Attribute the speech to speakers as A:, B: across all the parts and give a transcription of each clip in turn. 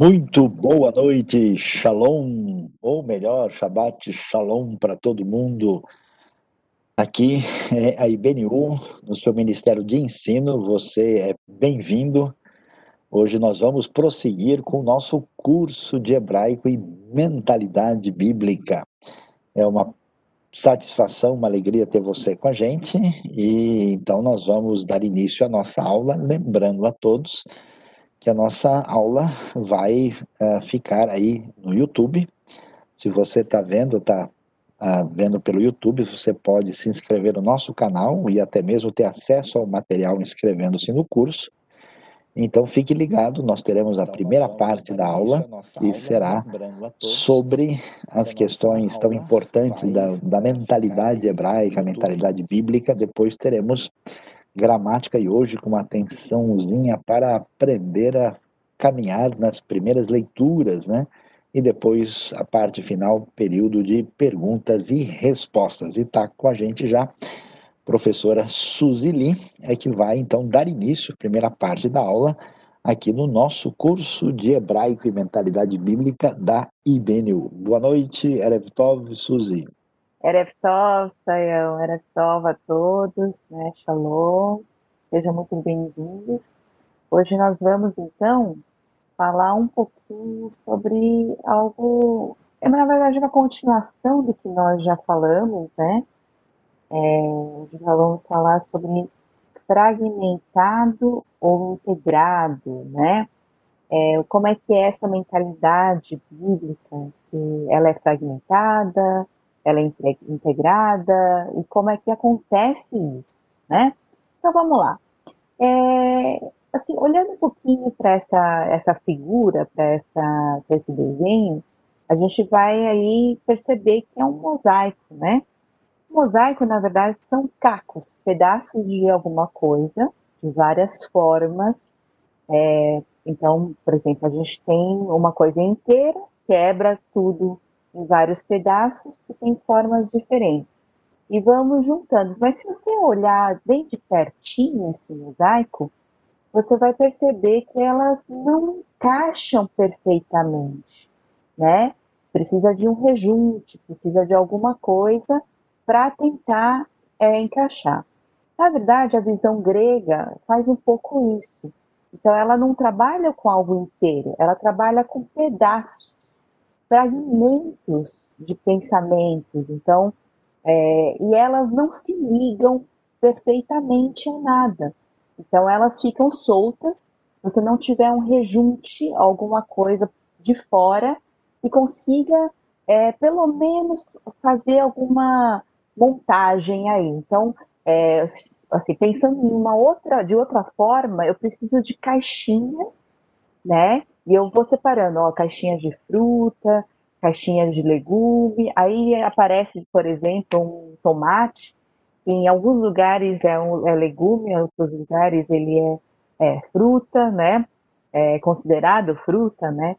A: Muito boa noite, Shalom, ou melhor, Shabbat Shalom para todo mundo. Aqui é a IBNU, no seu Ministério de Ensino, você é bem-vindo. Hoje nós vamos prosseguir com o nosso curso de hebraico e mentalidade bíblica. É uma satisfação, uma alegria ter você com a gente, e então nós vamos dar início à nossa aula, lembrando a todos que a nossa aula vai uh, ficar aí no YouTube. Se você está vendo, está uh, ah, vendo pelo YouTube, você pode se inscrever no nosso canal e até mesmo ter acesso ao material inscrevendo-se no curso. Então fique ligado, nós teremos a primeira parte da aula, que será sobre as questões tão importantes da, da mentalidade hebraica, a mentalidade bíblica. Depois teremos gramática e hoje com uma atençãozinha para aprender a caminhar nas primeiras leituras, né? E depois a parte final, período de perguntas e respostas. E está com a gente já professora Suzy Lee, é que vai então dar início à primeira parte da aula aqui no nosso curso de Hebraico e Mentalidade Bíblica da IBNU. Boa noite, Erev Tov, Suzy.
B: Erev Tov, Sayão, Erev a todos, né, Shalom, sejam muito bem-vindos. Hoje nós vamos, então, falar um pouquinho sobre algo, é na verdade uma continuação do que nós já falamos, né, é, hoje nós vamos falar sobre fragmentado ou integrado, né, é, como é que é essa mentalidade bíblica, que ela é fragmentada, ela é integrada e como é que acontece isso, né? Então vamos lá. É, assim, olhando um pouquinho para essa, essa figura, para esse desenho, a gente vai aí perceber que é um mosaico, né? Mosaico, na verdade, são cacos, pedaços de alguma coisa, de várias formas. É, então, por exemplo, a gente tem uma coisa inteira, quebra tudo em vários pedaços que têm formas diferentes. E vamos juntando. Mas se você olhar bem de pertinho esse mosaico, você vai perceber que elas não encaixam perfeitamente, né? Precisa de um rejunte, precisa de alguma coisa para tentar é, encaixar. Na verdade, a visão grega faz um pouco isso. Então, ela não trabalha com algo inteiro, ela trabalha com pedaços fragmentos de pensamentos, então, é, e elas não se ligam perfeitamente a nada. Então, elas ficam soltas. Se você não tiver um rejunte, alguma coisa de fora, que consiga, é, pelo menos, fazer alguma montagem aí. Então, é, assim, pensando em uma outra, de outra forma, eu preciso de caixinhas, né? E eu vou separando, ó, caixinhas de fruta, caixinhas de legume. Aí aparece, por exemplo, um tomate. Em alguns lugares é, um, é legume, em outros lugares ele é, é fruta, né? É considerado fruta, né?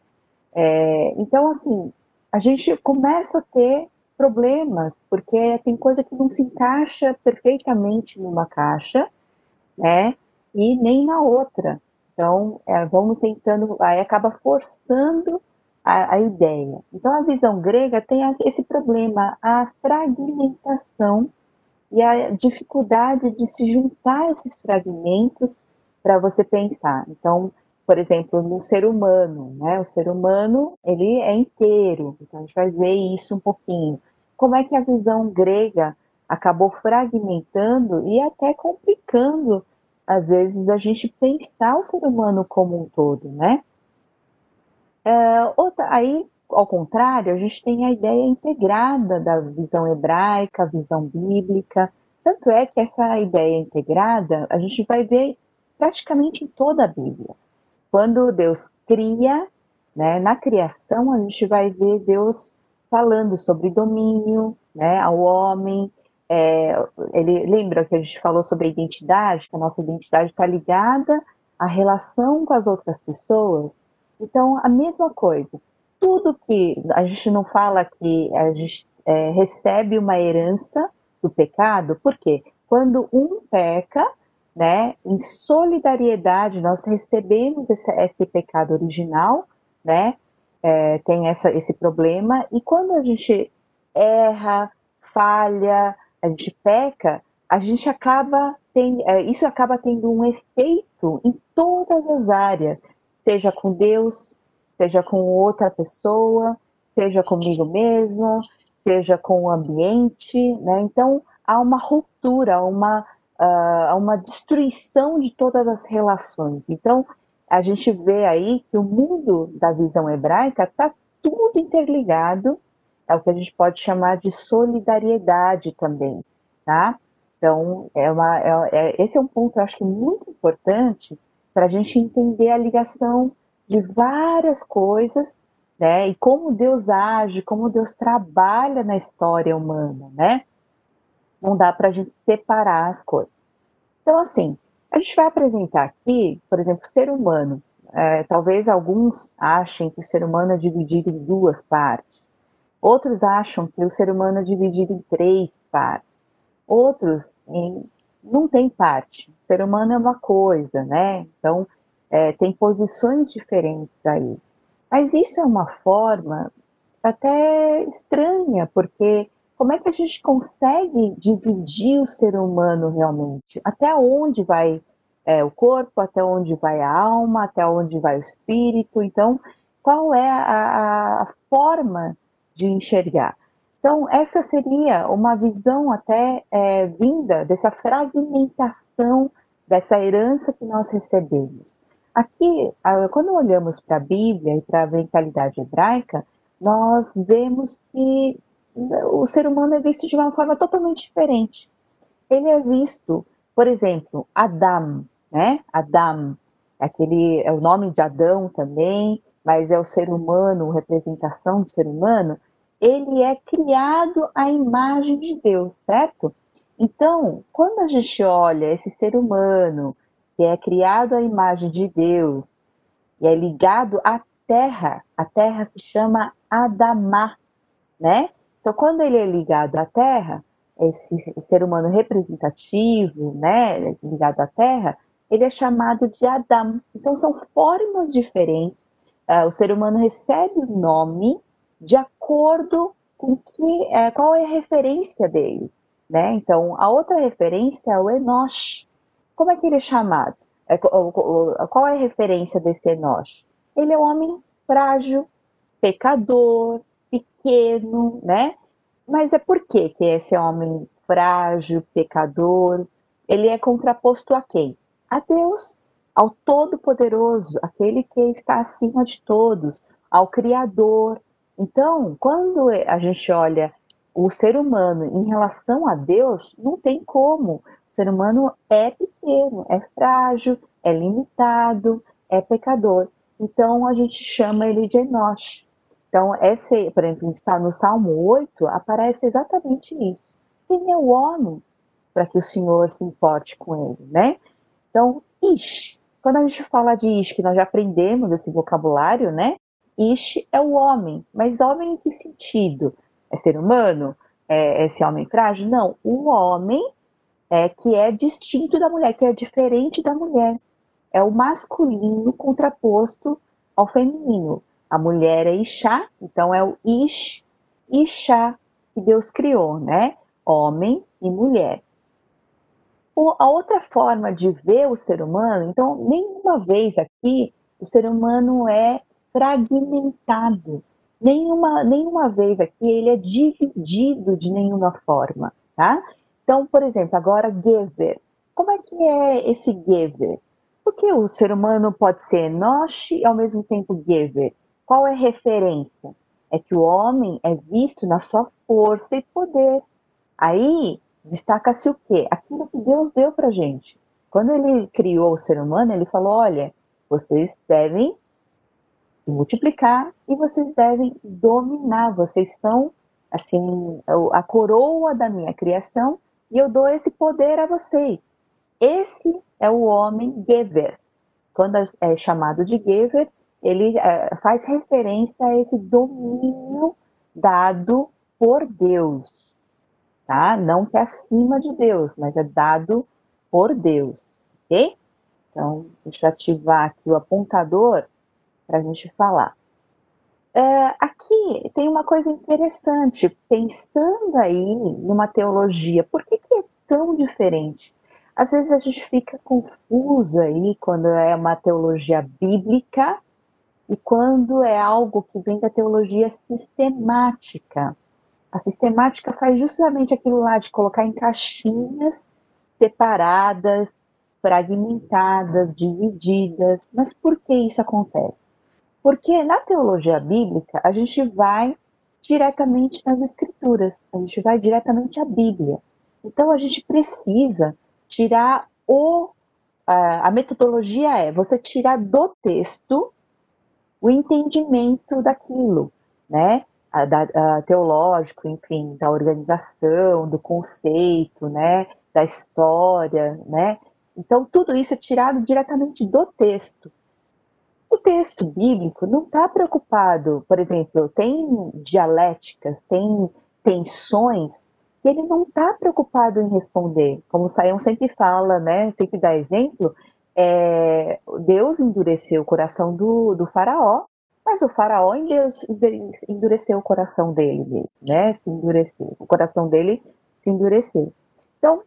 B: É, então, assim, a gente começa a ter problemas, porque tem coisa que não se encaixa perfeitamente numa caixa, né? E nem na outra. Então, é, vamos tentando, aí acaba forçando a, a, ideia. Então, a visão grega tem esse problema, a fragmentação e a dificuldade de se juntar esses fragmentos para você pensar. Então, por exemplo, no ser humano, né? O ser humano, ele é inteiro. Então, a gente vai ver isso um pouquinho. Como é que a visão grega acabou fragmentando e até complicando às vezes, a gente pensar o ser humano como um todo, né? É, outra, aí, ao contrário, a gente tem a ideia integrada da visão hebraica, visão bíblica. Tanto é que essa ideia integrada a gente vai ver praticamente em toda a Bíblia. Quando Deus cria, né, na criação, a gente vai ver Deus falando sobre domínio né, ao homem, é, ele lembra que a gente falou sobre a identidade, que a nossa identidade está ligada à relação com as outras pessoas. Então, a mesma coisa. Tudo que a gente não fala que a gente é, recebe uma herança do pecado, por quê? Quando um peca, né, em solidariedade, nós recebemos esse, esse pecado original né, é, tem essa, esse problema, e quando a gente erra, falha, a gente peca, a gente acaba tem, é, isso acaba tendo um efeito em todas as áreas, seja com Deus, seja com outra pessoa, seja comigo mesmo, seja com o ambiente, né? Então há uma ruptura, uma uh, uma destruição de todas as relações. Então a gente vê aí que o mundo da visão hebraica está tudo interligado, é o que a gente pode chamar de solidariedade também, tá? Então, é uma, é, é, esse é um ponto, eu acho que muito importante para a gente entender a ligação de várias coisas, né? E como Deus age, como Deus trabalha na história humana, né? Não dá para a gente separar as coisas. Então, assim, a gente vai apresentar aqui, por exemplo, o ser humano. É, talvez alguns achem que o ser humano é dividido em duas partes. Outros acham que o ser humano é dividido em três partes outros em, não tem parte. O ser humano é uma coisa, né? Então, é, tem posições diferentes aí. Mas isso é uma forma até estranha, porque como é que a gente consegue dividir o ser humano realmente? Até onde vai é, o corpo, até onde vai a alma, até onde vai o espírito? Então, qual é a, a forma de enxergar? Então, essa seria uma visão até é, vinda dessa fragmentação dessa herança que nós recebemos. Aqui, quando olhamos para a Bíblia e para a mentalidade hebraica, nós vemos que o ser humano é visto de uma forma totalmente diferente. Ele é visto, por exemplo, Adam, né? Adam, aquele é o nome de Adão também, mas é o ser humano, representação do ser humano ele é criado à imagem de Deus, certo? Então, quando a gente olha esse ser humano que é criado à imagem de Deus e é ligado à terra, a terra se chama Adamá, né? Então, quando ele é ligado à terra, esse ser humano representativo, né, ligado à terra, ele é chamado de Adam. Então, são formas diferentes. Uh, o ser humano recebe o nome de acordo com que, é, qual é a referência dele. Né? Então, a outra referência é o Enoch. Como é que ele é chamado? É, qual é a referência desse Enoch? Ele é um homem frágil, pecador, pequeno, né? Mas é por que que esse homem frágil, pecador, ele é contraposto a quem? A Deus, ao Todo-Poderoso, aquele que está acima de todos, ao Criador, então, quando a gente olha o ser humano em relação a Deus, não tem como. O ser humano é pequeno, é frágil, é limitado, é pecador. Então, a gente chama ele de Enoch. Então, esse, por exemplo, está no Salmo 8, aparece exatamente isso. Quem é o homem para que o Senhor se importe com ele, né? Então, Ish. Quando a gente fala de Ish, que nós já aprendemos esse vocabulário, né? Ish é o homem, mas homem em que sentido? É ser humano? É esse homem frágil? Não, o homem é que é distinto da mulher, que é diferente da mulher. É o masculino contraposto ao feminino. A mulher é Ixá, então é o Ish, Ixá que Deus criou, né? Homem e mulher. A outra forma de ver o ser humano, então, nenhuma vez aqui o ser humano é fragmentado. Nenhuma, nenhuma vez aqui ele é dividido de nenhuma forma, tá? Então, por exemplo, agora Gever. Como é que é esse Gever? Porque o ser humano pode ser Enosh e ao mesmo tempo Gever. Qual é a referência? É que o homem é visto na sua força e poder. Aí destaca-se o quê? Aquilo que Deus deu para gente. Quando ele criou o ser humano, ele falou: olha, vocês devem multiplicar e vocês devem dominar. Vocês são, assim, a coroa da minha criação e eu dou esse poder a vocês. Esse é o homem Gever. Quando é chamado de Gever, ele é, faz referência a esse domínio dado por Deus, tá? Não que é acima de Deus, mas é dado por Deus, ok? Então, deixa eu ativar aqui o apontador para a gente falar. É, aqui tem uma coisa interessante, pensando aí numa teologia, por que, que é tão diferente? Às vezes a gente fica confuso aí quando é uma teologia bíblica e quando é algo que vem da teologia sistemática. A sistemática faz justamente aquilo lá de colocar em caixinhas separadas, fragmentadas, divididas. Mas por que isso acontece? Porque na teologia bíblica, a gente vai diretamente nas escrituras, a gente vai diretamente à Bíblia. Então a gente precisa tirar o a metodologia é você tirar do texto o entendimento daquilo, né? A, da, a, teológico, enfim, da organização, do conceito, né? Da história, né? Então tudo isso é tirado diretamente do texto. O texto bíblico não está preocupado, por exemplo, tem dialéticas, tem tensões que ele não está preocupado em responder. Como o Saião sempre fala, né, sempre dá exemplo, é, Deus endureceu o coração do, do faraó, mas o faraó endureceu o coração dele mesmo, né, se endureceu, o coração dele se endureceu. Então,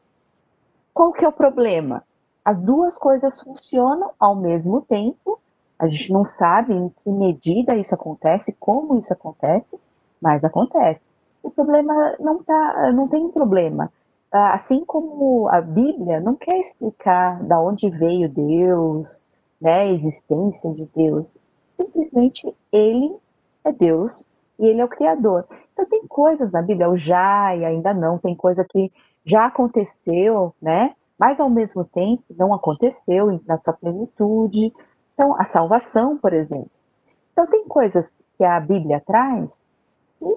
B: qual que é o problema? As duas coisas funcionam ao mesmo tempo, a gente não sabe em que medida isso acontece, como isso acontece, mas acontece. O problema não tá, não tem problema. Ah, assim como a Bíblia não quer explicar da onde veio Deus, né, a existência de Deus. Simplesmente ele é Deus e ele é o Criador. Então tem coisas na Bíblia, o já e ainda não, tem coisa que já aconteceu, né? Mas ao mesmo tempo não aconteceu na sua plenitude, então, a salvação, por exemplo. Então, tem coisas que a Bíblia traz e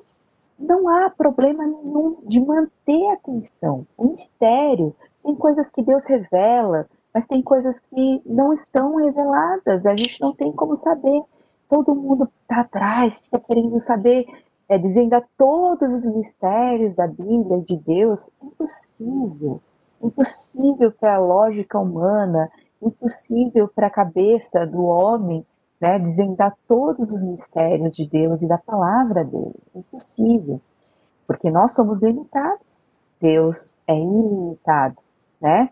B: não há problema nenhum de manter a atenção. O mistério, tem coisas que Deus revela, mas tem coisas que não estão reveladas, a gente não tem como saber. Todo mundo está atrás, fica querendo saber, é, dizendo a todos os mistérios da Bíblia, de Deus. Impossível. Impossível para a lógica humana, impossível para a cabeça do homem né, desvendar todos os mistérios de Deus e da palavra dele. Impossível. Porque nós somos limitados, Deus é ilimitado, né?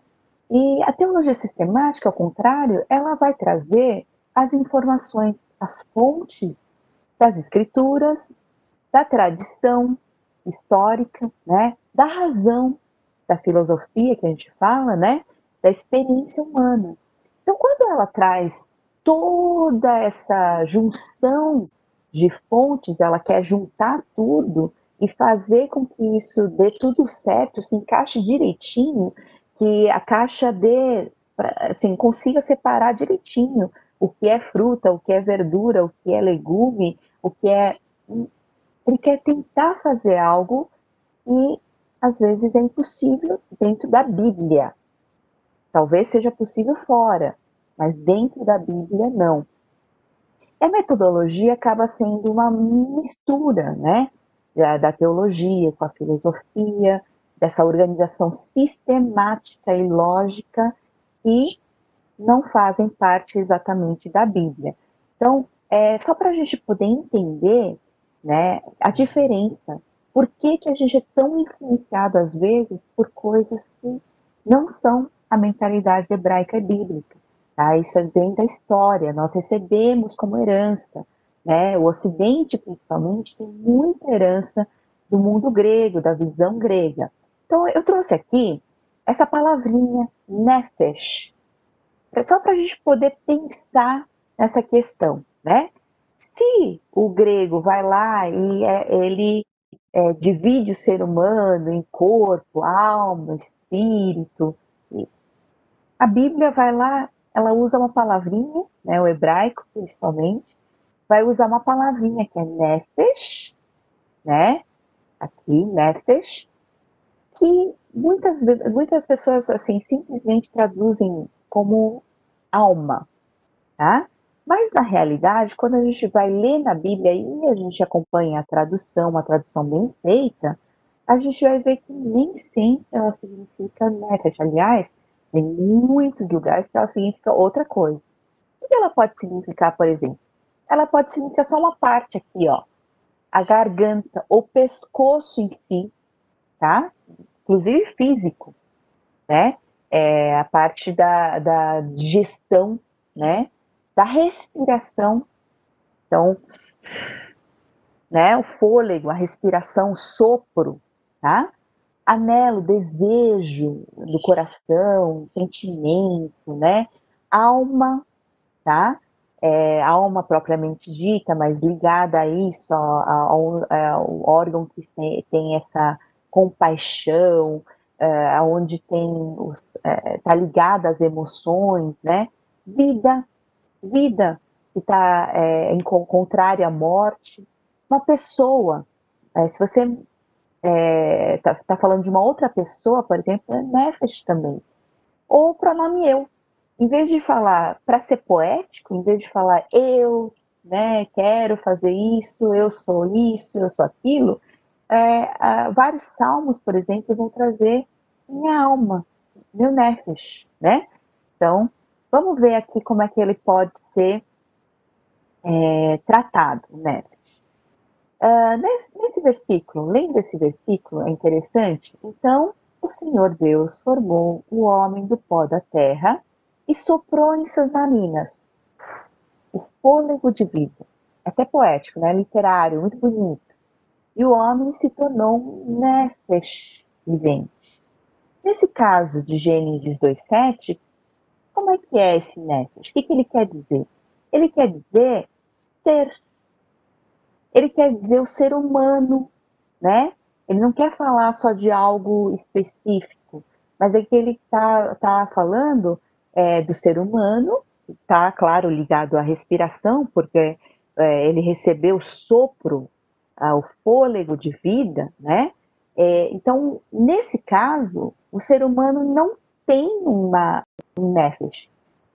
B: E a teologia sistemática, ao contrário, ela vai trazer as informações, as fontes das escrituras, da tradição histórica, né? Da razão da filosofia que a gente fala, né? Da experiência humana. Então, quando ela traz toda essa junção de fontes, ela quer juntar tudo e fazer com que isso dê tudo certo, se encaixe direitinho, que a caixa dê, assim, consiga separar direitinho o que é fruta, o que é verdura, o que é legume, o que é. Ele quer tentar fazer algo e às vezes é impossível dentro da Bíblia. Talvez seja possível fora, mas dentro da Bíblia não. A metodologia acaba sendo uma mistura, né, da teologia com a filosofia, dessa organização sistemática e lógica e não fazem parte exatamente da Bíblia. Então, é só para a gente poder entender, né, a diferença. Por que, que a gente é tão influenciado às vezes por coisas que não são a mentalidade hebraica bíblica. Tá? Isso vem da história, nós recebemos como herança. Né? O Ocidente, principalmente, tem muita herança do mundo grego, da visão grega. Então, eu trouxe aqui essa palavrinha nefesh, só para a gente poder pensar nessa questão, né? Se o grego vai lá e é, ele é, divide o ser humano em corpo, alma, espírito, a Bíblia vai lá, ela usa uma palavrinha, né, o hebraico principalmente, vai usar uma palavrinha que é nefesh, né? Aqui, nefesh, que muitas, muitas pessoas assim simplesmente traduzem como alma, tá? Mas na realidade, quando a gente vai ler na Bíblia e a gente acompanha a tradução, uma tradução bem feita, a gente vai ver que nem sempre ela significa nefesh. Aliás, tem muitos lugares que ela significa outra coisa. O que ela pode significar, por exemplo? ela pode significar só uma parte aqui, ó. A garganta, o pescoço em si, tá? Inclusive físico, né? É a parte da, da digestão, né? Da respiração. Então, né? O fôlego, a respiração, o sopro, tá? Anelo, desejo do coração, sentimento, né? Alma, tá? É, alma propriamente dita, mas ligada a isso, ao, ao órgão que tem essa compaixão, é, onde tem está é, tá ligada às emoções, né? Vida, vida que está é, contrária à morte, uma pessoa. É, se você é, tá, tá falando de uma outra pessoa, por exemplo, é nefesh também. Ou o pronome eu. Em vez de falar, para ser poético, em vez de falar eu, né, quero fazer isso, eu sou isso, eu sou aquilo, é, vários salmos, por exemplo, vão trazer minha alma, meu nefesh, né? Então, vamos ver aqui como é que ele pode ser é, tratado, nefesh. Uh, nesse, nesse versículo, lendo esse versículo, é interessante. Então, o Senhor Deus formou o homem do pó da terra e soprou em suas narinas o fôlego de vida. Até poético, né? Literário, muito bonito. E o homem se tornou um nefesh vivente. Nesse caso de Gênesis 2.7, como é que é esse nefesh? O que, que ele quer dizer? Ele quer dizer ser ele quer dizer o ser humano, né? Ele não quer falar só de algo específico, mas é que ele está tá falando é, do ser humano, está, claro, ligado à respiração, porque é, ele recebeu sopro, o fôlego de vida, né? É, então, nesse caso, o ser humano não tem uma um nefesh,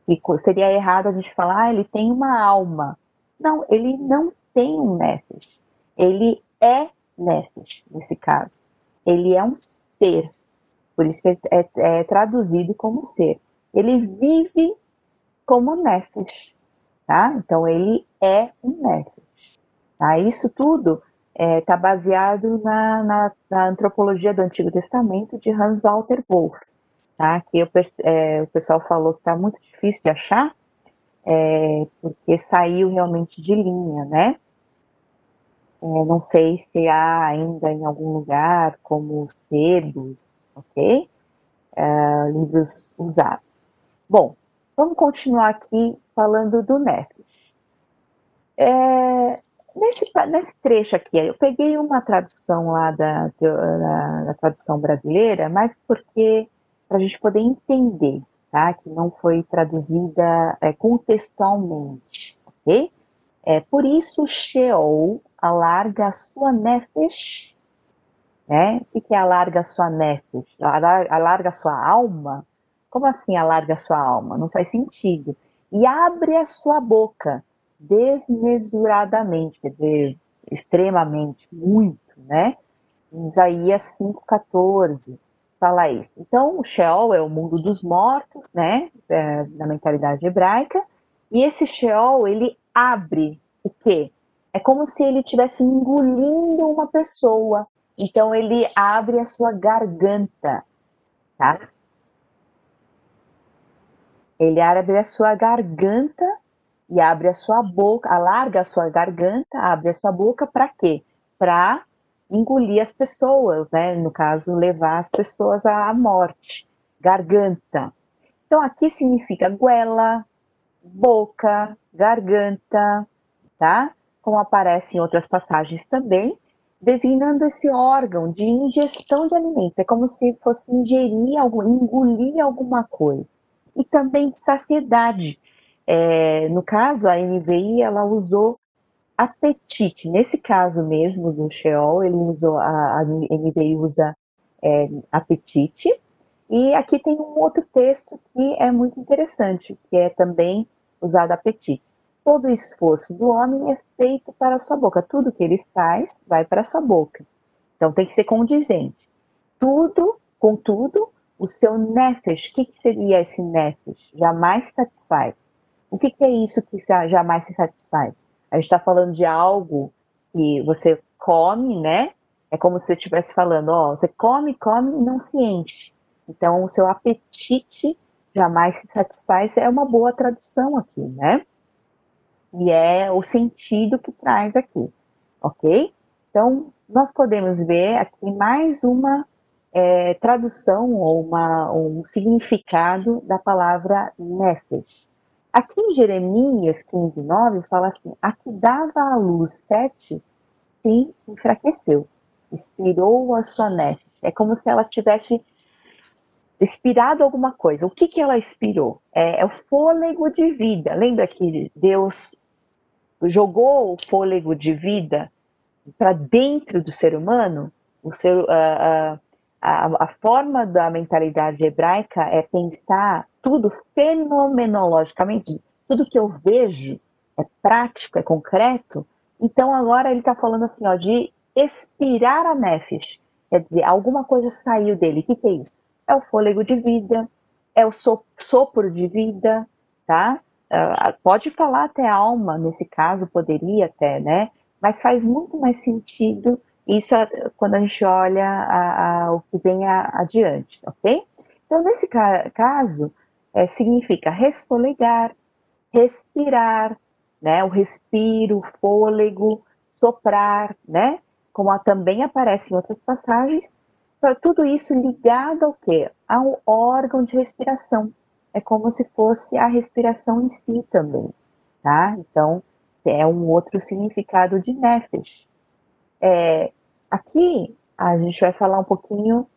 B: que seria errado a gente falar, ah, ele tem uma alma. Não, ele não tem um nefesh. Ele é nefesh, nesse caso. Ele é um ser. Por isso que é, é traduzido como ser. Ele vive como nefesh. Tá? Então, ele é um nefesh. Tá? Isso tudo está é, tá baseado na, na, na, antropologia do Antigo Testamento de Hans Walter Wolff. Tá? Que eu, é, o pessoal falou que está muito difícil de achar, é, porque saiu realmente de linha, né? É, não sei se há ainda em algum lugar como sebos, ok? É, livros usados. Bom, vamos continuar aqui falando do Nefesh. É, nesse, nesse trecho aqui, eu peguei uma tradução lá da, da, da tradução brasileira, mas porque para a gente poder entender, tá? Que não foi traduzida é, contextualmente, ok? É, por isso, Sheol alarga a sua nefesh, né? O que é alarga a sua nefesh? Alarga a sua alma? Como assim alarga a sua alma? Não faz sentido. E abre a sua boca desmesuradamente, quer dizer, extremamente, muito, né? Isaías 5,14 fala isso. Então, o Sheol é o mundo dos mortos, né? É, na mentalidade hebraica. E esse Sheol, ele abre o quê? É como se ele estivesse engolindo uma pessoa. Então ele abre a sua garganta, tá? Ele abre a sua garganta e abre a sua boca, alarga a sua garganta, abre a sua boca para quê? Para engolir as pessoas, né? No caso, levar as pessoas à morte. Garganta. Então aqui significa goela, boca, garganta, tá? Como aparece em outras passagens também, designando esse órgão de ingestão de alimentos. É como se fosse ingerir algo, engolir alguma coisa. E também de saciedade. É, no caso, a NVI, ela usou apetite. Nesse caso mesmo do Sheol, ele usou, a, a NVI usa é, apetite. E aqui tem um outro texto que é muito interessante, que é também usado apetite todo esforço do homem é feito para a sua boca. Tudo que ele faz vai para a sua boca. Então tem que ser condizente. Tudo, contudo, o seu nefesh, o que, que seria esse nefesh? Jamais satisfaz. O que, que é isso que jamais se satisfaz? A gente está falando de algo que você come, né? É como se você estivesse falando, ó, você come, come e não se enche. Então, o seu apetite jamais se satisfaz é uma boa tradução aqui, né? E é o sentido que traz aqui, ok? Então, nós podemos ver aqui mais uma é, tradução ou uma, um significado da palavra nefesh. Aqui em Jeremias 15, 9, fala assim: A que dava a luz sete se enfraqueceu, expirou a sua nefesh. É como se ela tivesse expirado alguma coisa. O que, que ela expirou? É, é o fôlego de vida. Lembra que Deus jogou o fôlego de vida para dentro do ser humano? O ser, uh, a, a forma da mentalidade hebraica é pensar tudo fenomenologicamente, tudo que eu vejo é prático, é concreto. Então agora ele está falando assim, ó, de expirar a nefesh, quer dizer, alguma coisa saiu dele. O que, que é isso? É o fôlego de vida, é o sopro de vida, tá? Uh, pode falar até alma, nesse caso, poderia até, né? Mas faz muito mais sentido isso é quando a gente olha a, a, o que vem a, adiante, ok? Então, nesse ca caso, é, significa resfolegar, respirar, né? O respiro, fôlego, soprar, né? Como também aparece em outras passagens, tudo isso ligado ao quê? Ao órgão de respiração. É como se fosse a respiração em si também, tá? Então, é um outro significado de nefesh. É, Aqui a gente vai falar um pouquinho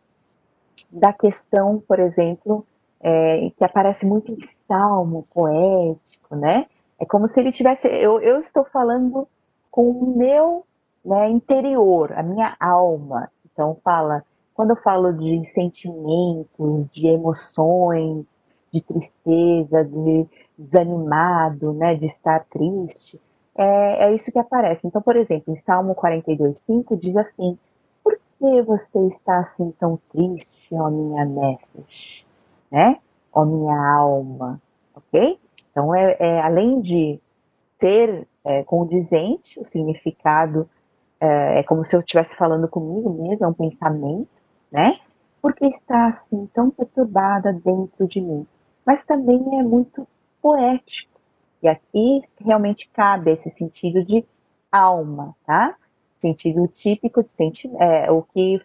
B: da questão, por exemplo, é, que aparece muito em salmo poético, né? É como se ele tivesse. Eu, eu estou falando com o meu né, interior, a minha alma. Então, fala. Quando eu falo de sentimentos, de emoções, de tristeza, de desanimado, né, de estar triste, é, é isso que aparece. Então, por exemplo, em Salmo 42,5 diz assim: Por que você está assim tão triste, ó minha nefesh? Né? Ó minha alma. Ok? Então, é, é além de ser é, condizente, o significado é, é, como se eu estivesse falando comigo mesmo, é um pensamento, né? Porque está assim tão perturbada dentro de mim. Mas também é muito poético e aqui realmente cabe esse sentido de alma, tá? Sentido típico de sentimento, é, o que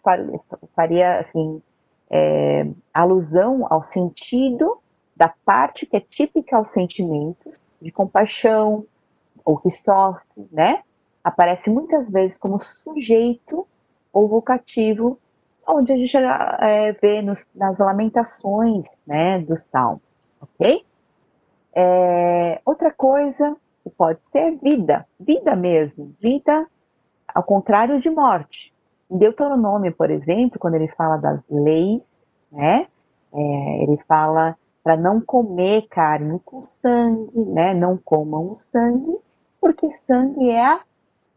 B: faria, assim, é, alusão ao sentido da parte que é típica aos sentimentos, de compaixão, ou que sofre, né? Aparece muitas vezes como sujeito ou vocativo, onde a gente é, vê nos, nas lamentações, né, do salmo, ok? É, outra coisa que pode ser vida, vida mesmo, vida ao contrário de morte. Em Deuteronômio, por exemplo, quando ele fala das leis, né, é, ele fala para não comer carne com sangue, né, não comam o sangue, porque sangue é a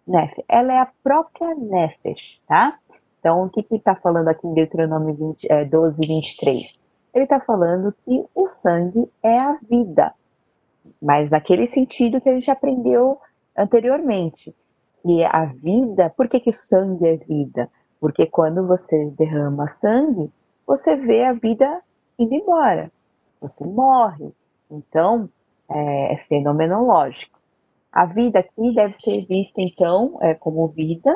B: nefesh, ela é a própria nefesh, tá? Então, o que ele está falando aqui em Deuteronômio 20, é, 12, 23? Ele está falando que o sangue é a vida, mas naquele sentido que a gente aprendeu anteriormente, que a vida, por que, que o sangue é vida? Porque quando você derrama sangue, você vê a vida indo embora, você morre. Então, é, é fenomenológico. A vida aqui deve ser vista, então, é, como vida,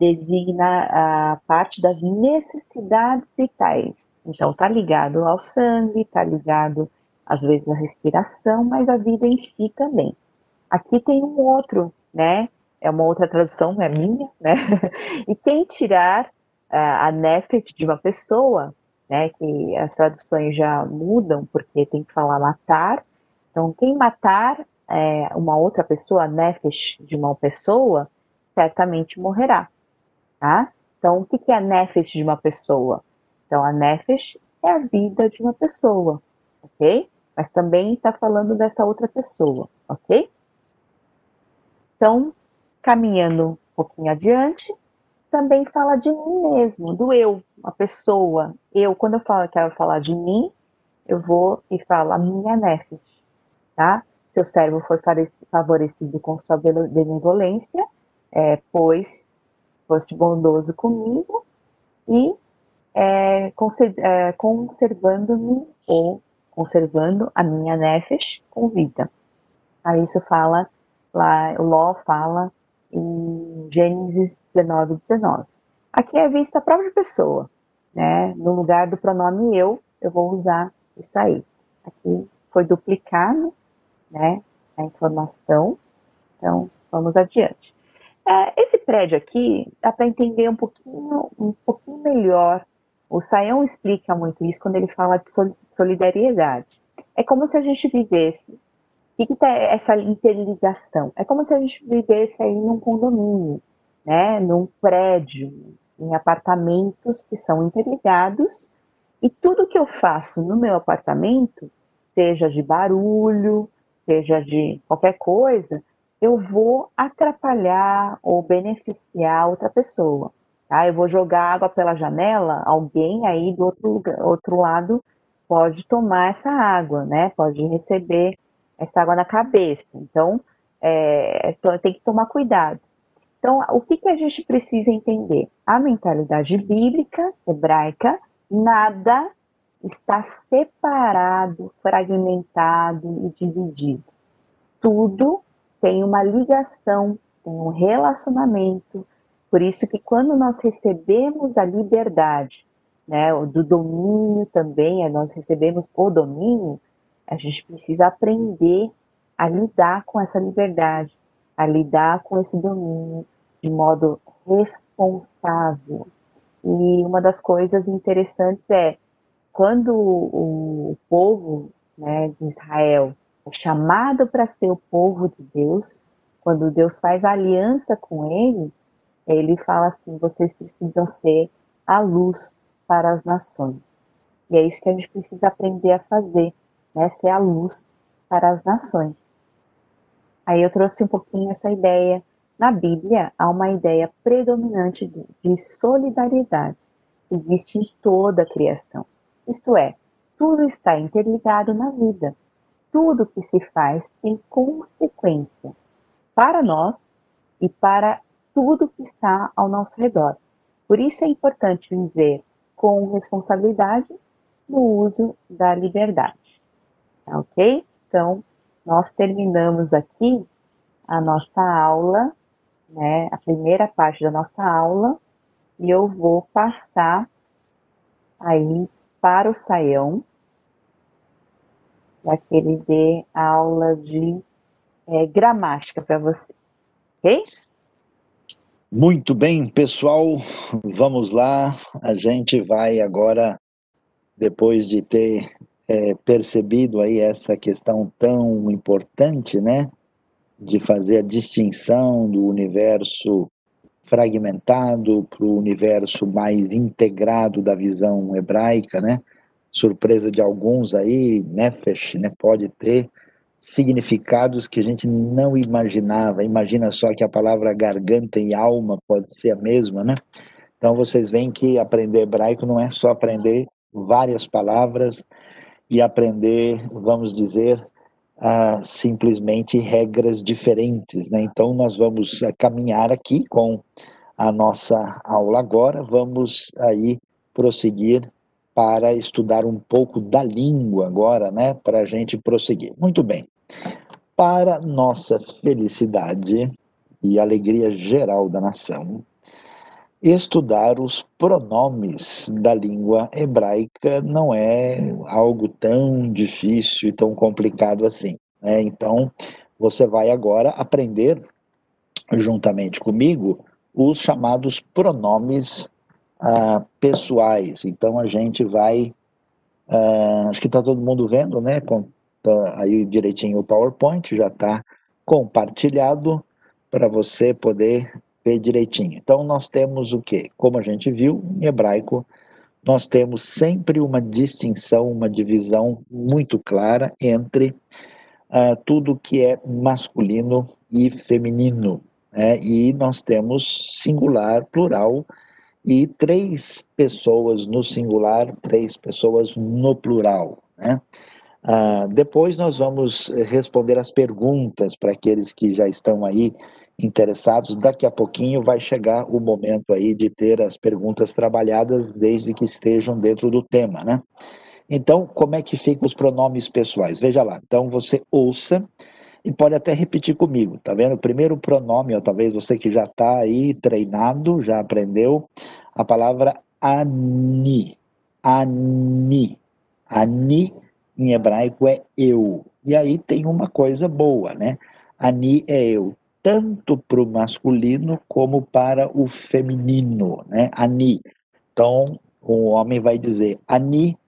B: designa a parte das necessidades vitais. Então, está ligado ao sangue, está ligado às vezes a respiração, mas a vida em si também. Aqui tem um outro, né? É uma outra tradução, é minha, né? e quem tirar uh, a nefet de uma pessoa, né? Que as traduções já mudam porque tem que falar matar. Então, quem matar é, uma outra pessoa, nefesh de uma pessoa, certamente morrerá, tá? Então, o que é a nefesh de uma pessoa? Então, a nefesh é a vida de uma pessoa, ok? Mas também está falando dessa outra pessoa, ok? Então, caminhando um pouquinho adiante, também fala de mim mesmo, do eu, a pessoa. Eu, quando eu falo, quero falar de mim, eu vou e falo a minha nefesh, tá? seu servo foi favorecido com sua benevolência, é, pois foste bondoso comigo e é, é, conservando-me ou conservando a minha nefesh com vida. Aí isso fala, lá, Ló fala em Gênesis 19, 19. Aqui é visto a própria pessoa, né? No lugar do pronome eu, eu vou usar isso aí. Aqui foi duplicado, né? A informação. Então, vamos adiante. É, esse prédio aqui dá para entender um pouquinho, um pouquinho melhor. O Saião explica muito isso quando ele fala de solidariedade. É como se a gente vivesse. O que, que tá essa interligação? É como se a gente vivesse aí num condomínio, né? Num prédio, em apartamentos que são interligados e tudo que eu faço no meu apartamento, seja de barulho, seja de qualquer coisa, eu vou atrapalhar ou beneficiar outra pessoa. Tá? Eu vou jogar água pela janela, alguém aí do outro, outro lado pode tomar essa água, né? Pode receber essa água na cabeça. Então, é, tem que tomar cuidado. Então, o que, que a gente precisa entender? A mentalidade bíblica, hebraica, nada está separado, fragmentado e dividido. Tudo tem uma ligação, tem um relacionamento. Por isso que quando nós recebemos a liberdade, né, do domínio também, nós recebemos o domínio, a gente precisa aprender a lidar com essa liberdade, a lidar com esse domínio, de modo responsável. E uma das coisas interessantes é quando o povo né, de Israel é chamado para ser o povo de Deus, quando Deus faz aliança com ele, ele fala assim: vocês precisam ser a luz para as nações. E é isso que a gente precisa aprender a fazer, né? Ser a luz para as nações. Aí eu trouxe um pouquinho essa ideia na Bíblia, há uma ideia predominante de solidariedade existe em toda a criação. Isto é, tudo está interligado na vida. Tudo que se faz tem consequência para nós e para tudo que está ao nosso redor. Por isso é importante viver com responsabilidade no uso da liberdade. Tá ok? Então, nós terminamos aqui a nossa aula né, a primeira parte da nossa aula e eu vou passar aí para o Saião, para que ele dê aula de é, gramática para vocês, ok?
A: Muito bem, pessoal, vamos lá. A gente vai agora, depois de ter é, percebido aí essa questão tão importante, né, de fazer a distinção do universo fragmentado para o universo mais integrado da visão hebraica, né? Surpresa de alguns aí, Nefesh, né? Pode ter significados que a gente não imaginava. Imagina só que a palavra garganta e alma pode ser a mesma, né? Então vocês veem que aprender hebraico não é só aprender várias palavras e aprender, vamos dizer, ah, simplesmente regras diferentes. Né? Então, nós vamos uh, caminhar aqui com a nossa aula agora, vamos aí prosseguir para estudar um pouco da língua agora, né, para a gente prosseguir. Muito bem. Para nossa felicidade e alegria geral da nação, estudar os pronomes da língua hebraica não é algo tão difícil e tão complicado assim. Né? Então, você vai agora aprender, juntamente comigo, os chamados pronomes ah, pessoais. Então, a gente vai. Ah, acho que está todo mundo vendo, né? Com, tá aí direitinho o PowerPoint, já está compartilhado para você poder ver direitinho. Então, nós temos o quê? Como a gente viu, em hebraico, nós temos sempre uma distinção, uma divisão muito clara entre uh, tudo que é masculino e feminino. Né? E nós temos singular, plural, e três pessoas no singular, três pessoas no plural. Né? Uh, depois nós vamos responder as perguntas para aqueles que já estão aí interessados. Daqui a pouquinho vai chegar o momento aí de ter as perguntas trabalhadas desde que estejam dentro do tema, né? Então, como é que ficam os pronomes pessoais? Veja lá. Então, você ouça e pode até repetir comigo, tá vendo? O primeiro pronome, ó, talvez você que já está aí treinado, já aprendeu a palavra ani. Ani. Ani em hebraico é eu. E aí tem uma coisa boa, né? Ani é eu, tanto para o masculino como para o feminino, né? Ani. Então, o homem vai dizer Ani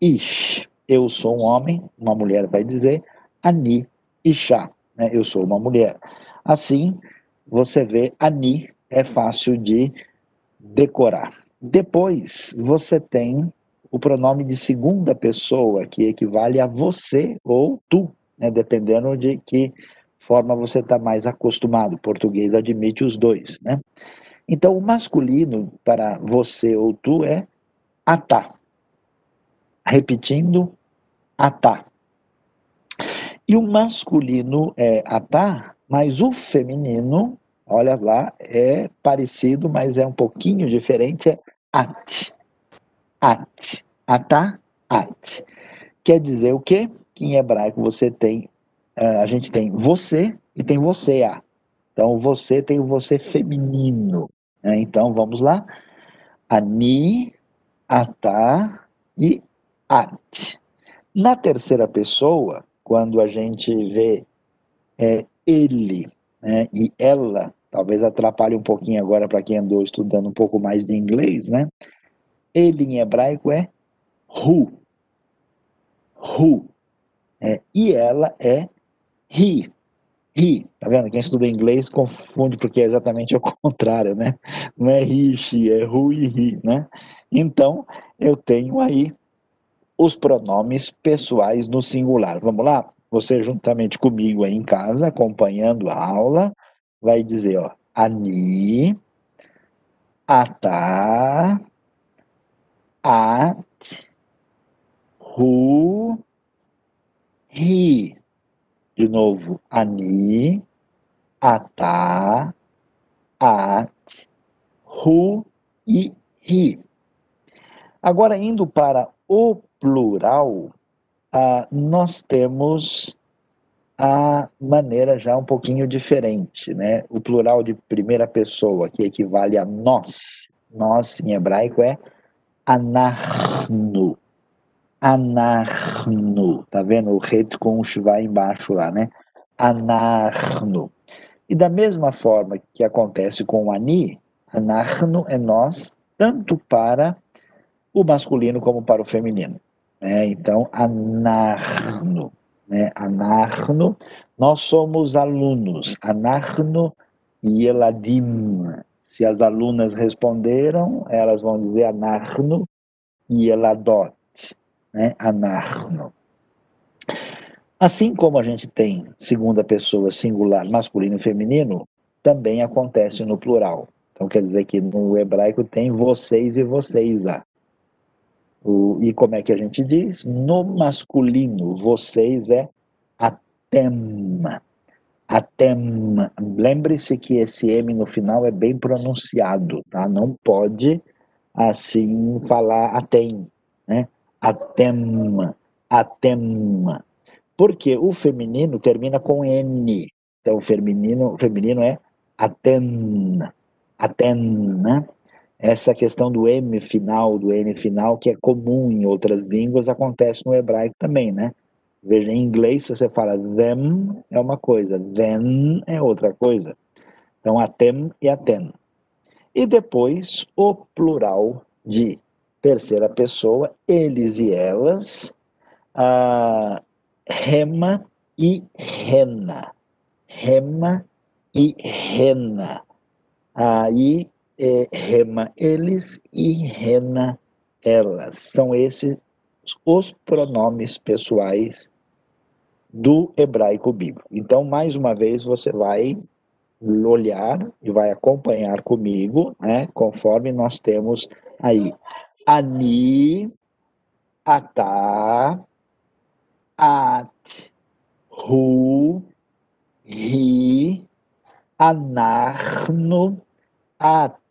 A: Ish. Eu sou um homem, uma mulher vai dizer Ani Isha. Né? Eu sou uma mulher. Assim, você vê Ani é fácil de decorar. Depois, você tem o pronome de segunda pessoa, que equivale a você ou tu, né, dependendo de que forma você está mais acostumado. O português admite os dois, né? Então, o masculino para você ou tu é atá. Repetindo, atá. E o masculino é atá, mas o feminino, olha lá, é parecido, mas é um pouquinho diferente, é at. At. Atá, at. Quer dizer o quê? Que em hebraico você tem, uh, a gente tem você e tem você a. Então você tem o você feminino. Né? Então vamos lá. Ani, atá e at. Na terceira pessoa, quando a gente vê é, ele né, e ela, talvez atrapalhe um pouquinho agora para quem andou estudando um pouco mais de inglês, né? Ele em hebraico é who. Who. É, e ela é he. He. Tá vendo? Quem estuda inglês confunde porque é exatamente o contrário, né? Não é he, she, é who e he, né? Então, eu tenho aí os pronomes pessoais no singular. Vamos lá? Você juntamente comigo aí em casa, acompanhando a aula, vai dizer, ó, ani, atá, at, Hu, Ri. De novo, Ani, Atá, At, Hu e Ri. Agora, indo para o plural, ah, nós temos a maneira já um pouquinho diferente, né? O plural de primeira pessoa, que equivale a nós. Nós, em hebraico, é anarno anarno. Tá vendo? O retcon vai embaixo lá, né? Anarno. E da mesma forma que acontece com o ani, anarno é nós, tanto para o masculino como para o feminino. Né? Então, anarno. Né? Anarno, nós somos alunos. Anarno yeladim. Se as alunas responderam, elas vão dizer anarno yeladot né, anarno. Assim como a gente tem segunda pessoa singular masculino e feminino, também acontece no plural. Então quer dizer que no hebraico tem vocês e vocês lá. O, e como é que a gente diz? No masculino, vocês é atem. Atem. Lembre-se que esse M no final é bem pronunciado, tá? Não pode assim falar atem, né? atem, atem. Porque o feminino termina com N. Então, o feminino, o feminino é aten, aten, né? Essa questão do M final, do N final, que é comum em outras línguas, acontece no hebraico também, né? Veja, em inglês, se você fala them, é uma coisa, then é outra coisa. Então, atem e aten. E depois, o plural de terceira pessoa, eles e elas, a rema e rena. Rema e rena. Aí é, rema eles e rena elas. São esses os pronomes pessoais do hebraico bíblico. Então, mais uma vez, você vai olhar e vai acompanhar comigo, né, conforme nós temos aí Ani, Atá, at, hu, hi, anarno,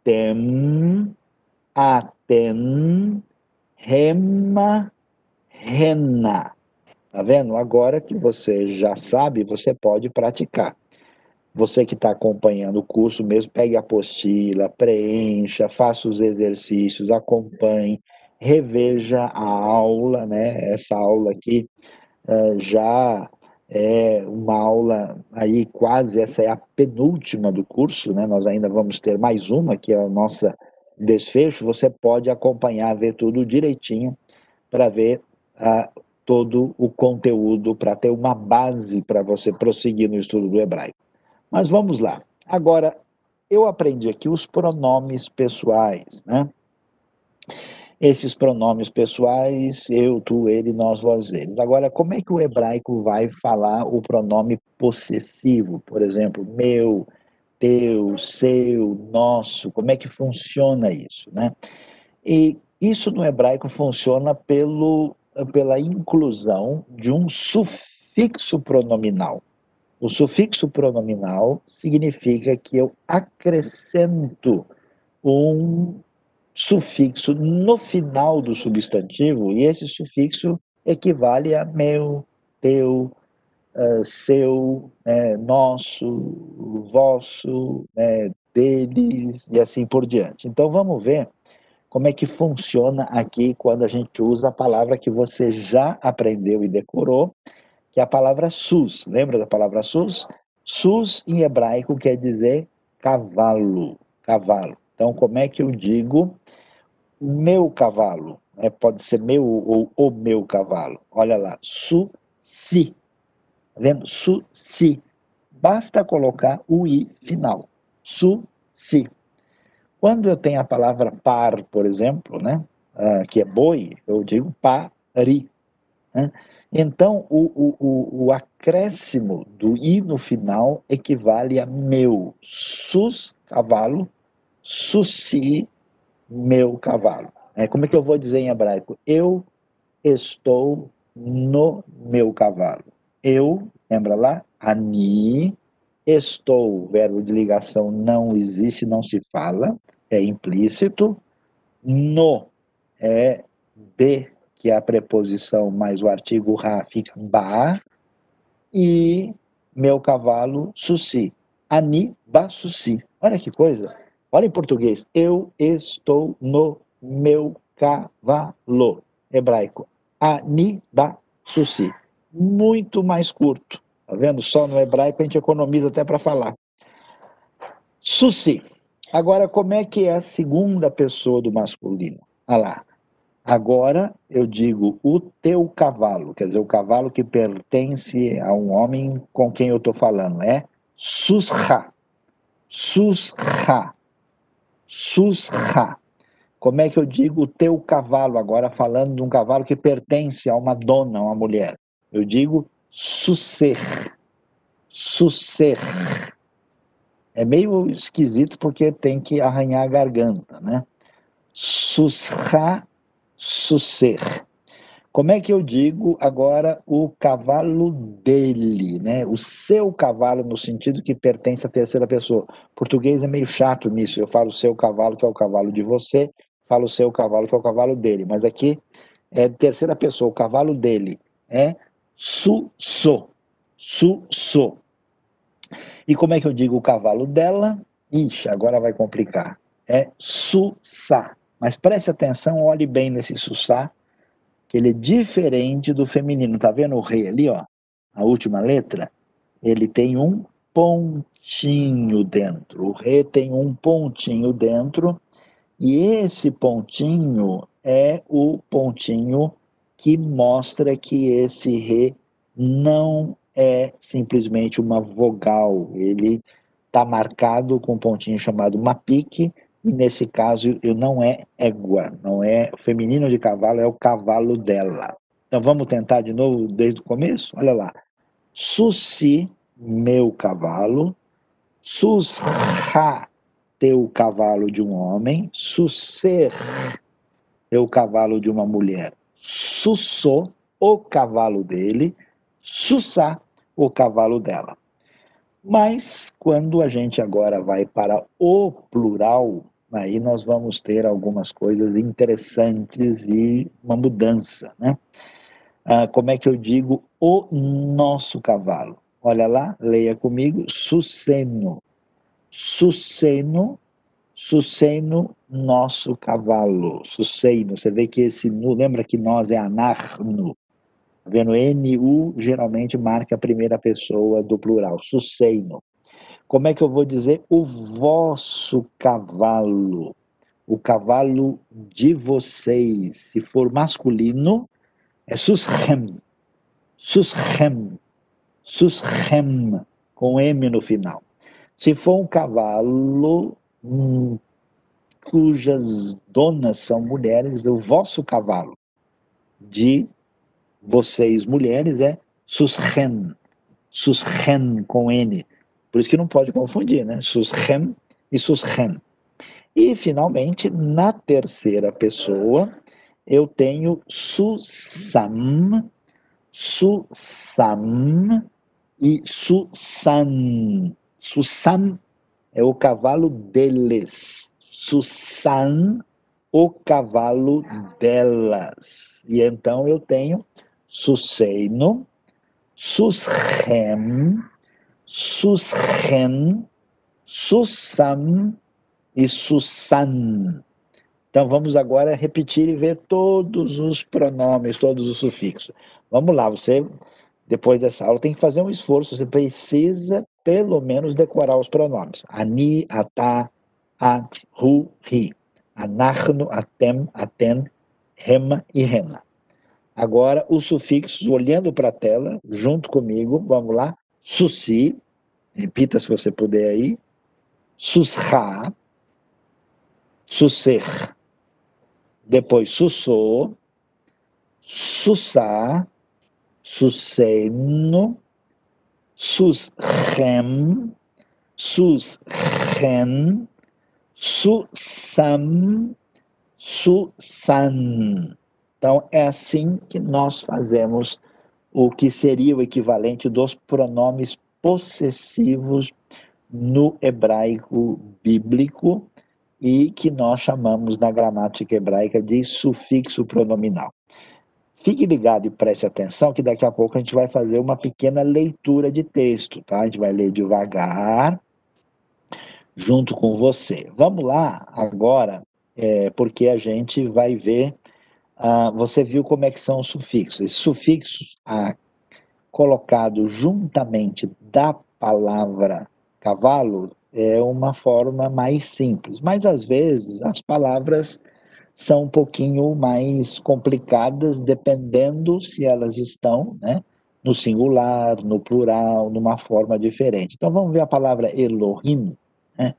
A: atem, aten, rema, rena. Tá vendo? Agora que você já sabe, você pode praticar. Você que está acompanhando o curso mesmo, pegue a apostila, preencha, faça os exercícios, acompanhe, reveja a aula, né? Essa aula aqui uh, já é uma aula aí quase, essa é a penúltima do curso, né? Nós ainda vamos ter mais uma, que é a nossa desfecho. Você pode acompanhar, ver tudo direitinho para ver uh, todo o conteúdo, para ter uma base para você prosseguir no estudo do hebraico. Mas vamos lá. Agora, eu aprendi aqui os pronomes pessoais, né? Esses pronomes pessoais, eu, tu, ele, nós, vós, eles. Agora, como é que o hebraico vai falar o pronome possessivo? Por exemplo, meu, teu, seu, nosso. Como é que funciona isso, né? E isso no hebraico funciona pelo, pela inclusão de um sufixo pronominal. O sufixo pronominal significa que eu acrescento um sufixo no final do substantivo e esse sufixo equivale a meu, teu, uh, seu, né, nosso, vosso, né, deles e assim por diante. Então vamos ver como é que funciona aqui quando a gente usa a palavra que você já aprendeu e decorou, que é a palavra sus. Lembra da palavra sus? Sus em hebraico quer dizer cavalo, cavalo. Então, como é que eu digo meu cavalo? É, pode ser meu ou o meu cavalo. Olha lá, su-si. Tá vendo? Su-si. Basta colocar o i final. Su-si. Quando eu tenho a palavra par, por exemplo, né, uh, que é boi, eu digo pari. Né? Então, o, o, o, acréscimo do i no final equivale a meu, sus, cavalo, suci, meu cavalo. É, como é que eu vou dizer em hebraico? Eu estou no meu cavalo. Eu, lembra lá? Ani, estou, verbo de ligação não existe, não se fala, é implícito. No é B que é a preposição mais o artigo ra fica ba, e meu cavalo suci. Ani ba suci. Olha que coisa. Olha em português. Eu estou no meu cavalo. Hebraico. Ani ba suci. Muito mais curto. Tá vendo? Só no hebraico a gente economiza até para falar. Suci. Agora, como é que é a segunda pessoa do masculino? Olha lá. Agora eu digo o teu cavalo, quer dizer, o cavalo que pertence a um homem com quem eu estou falando, é susra. Susra. Susra. Como é que eu digo o teu cavalo, agora falando de um cavalo que pertence a uma dona, a uma mulher? Eu digo susser. Susser. É meio esquisito porque tem que arranhar a garganta, né? Susra sucer. Como é que eu digo agora o cavalo dele, né? O seu cavalo no sentido que pertence à terceira pessoa. Português é meio chato nisso. Eu falo seu cavalo que é o cavalo de você, falo seu cavalo que é o cavalo dele, mas aqui é terceira pessoa, o cavalo dele é su-so. Su-so. E como é que eu digo o cavalo dela? Ixi, agora vai complicar. É su-sa. Mas preste atenção, olhe bem nesse sussá, que ele é diferente do feminino. Tá vendo o rei ali, ó? A última letra? Ele tem um pontinho dentro. O rei tem um pontinho dentro, e esse pontinho é o pontinho que mostra que esse rei não é simplesmente uma vogal. Ele está marcado com um pontinho chamado mapique, e nesse caso eu não é égua, não é o feminino de cavalo, é o cavalo dela. Então vamos tentar de novo desde o começo? Olha lá. Susi, meu cavalo. Susra, teu cavalo de um homem. Susser, teu cavalo de uma mulher. Susso, o cavalo dele, Sussá, o cavalo dela. Mas quando a gente agora vai para o plural, aí nós vamos ter algumas coisas interessantes e uma mudança, né? Ah, como é que eu digo o nosso cavalo? Olha lá, leia comigo, suceno. Suceno, suceno, nosso cavalo. Suceno, você vê que esse nu, lembra que nós é anarno. Tá vendo? N-U geralmente marca a primeira pessoa do plural, suceno. Como é que eu vou dizer o vosso cavalo? O cavalo de vocês. Se for masculino, é susrem. Susrem. Susrem, com M no final. Se for um cavalo hum, cujas donas são mulheres, o vosso cavalo de vocês mulheres é susren. Susren com N. Por isso que não pode confundir, né? Susrem e susren. E, finalmente, na terceira pessoa, eu tenho Susam, Susam e Susan. Susam é o cavalo deles. Susan, o cavalo delas. E então eu tenho Suseino, Susrem, Susren, Susam e Susan. Então vamos agora repetir e ver todos os pronomes, todos os sufixos. Vamos lá, você depois dessa aula tem que fazer um esforço, você precisa pelo menos decorar os pronomes. Ani, ata, at, hu, ri. Anachno, atem, aten, rema e rena. Agora os sufixos, olhando para a tela, junto comigo, vamos lá. Susi, repita se você puder aí. Susra, suser, depois Sussô, Sussá, Susseno, Susrem, Susren, Sussam, Sussan. Então, é assim que nós fazemos o que seria o equivalente dos pronomes possessivos no hebraico bíblico, e que nós chamamos na gramática hebraica de sufixo pronominal. Fique ligado e preste atenção que daqui a pouco a gente vai fazer uma pequena leitura de texto, tá? A gente vai ler devagar, junto com você. Vamos lá agora, é, porque a gente vai ver. Ah, você viu como é que são os sufixos. Esses sufixos ah, colocados juntamente da palavra cavalo é uma forma mais simples. Mas às vezes as palavras são um pouquinho mais complicadas, dependendo se elas estão né, no singular, no plural, numa forma diferente. Então vamos ver a palavra Elohim. Né?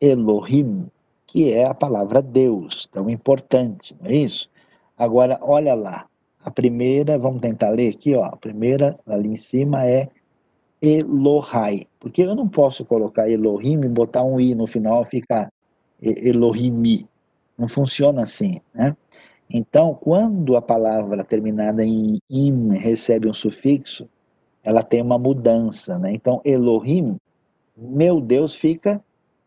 A: Elohim, que é a palavra Deus, tão importante, não é isso? Agora, olha lá, a primeira, vamos tentar ler aqui, ó, a primeira ali em cima é Elohai, porque eu não posso colocar Elohim e botar um i no final e ficar Elohimi. Não funciona assim, né? Então, quando a palavra terminada em im recebe um sufixo, ela tem uma mudança, né? Então, Elohim, meu Deus, fica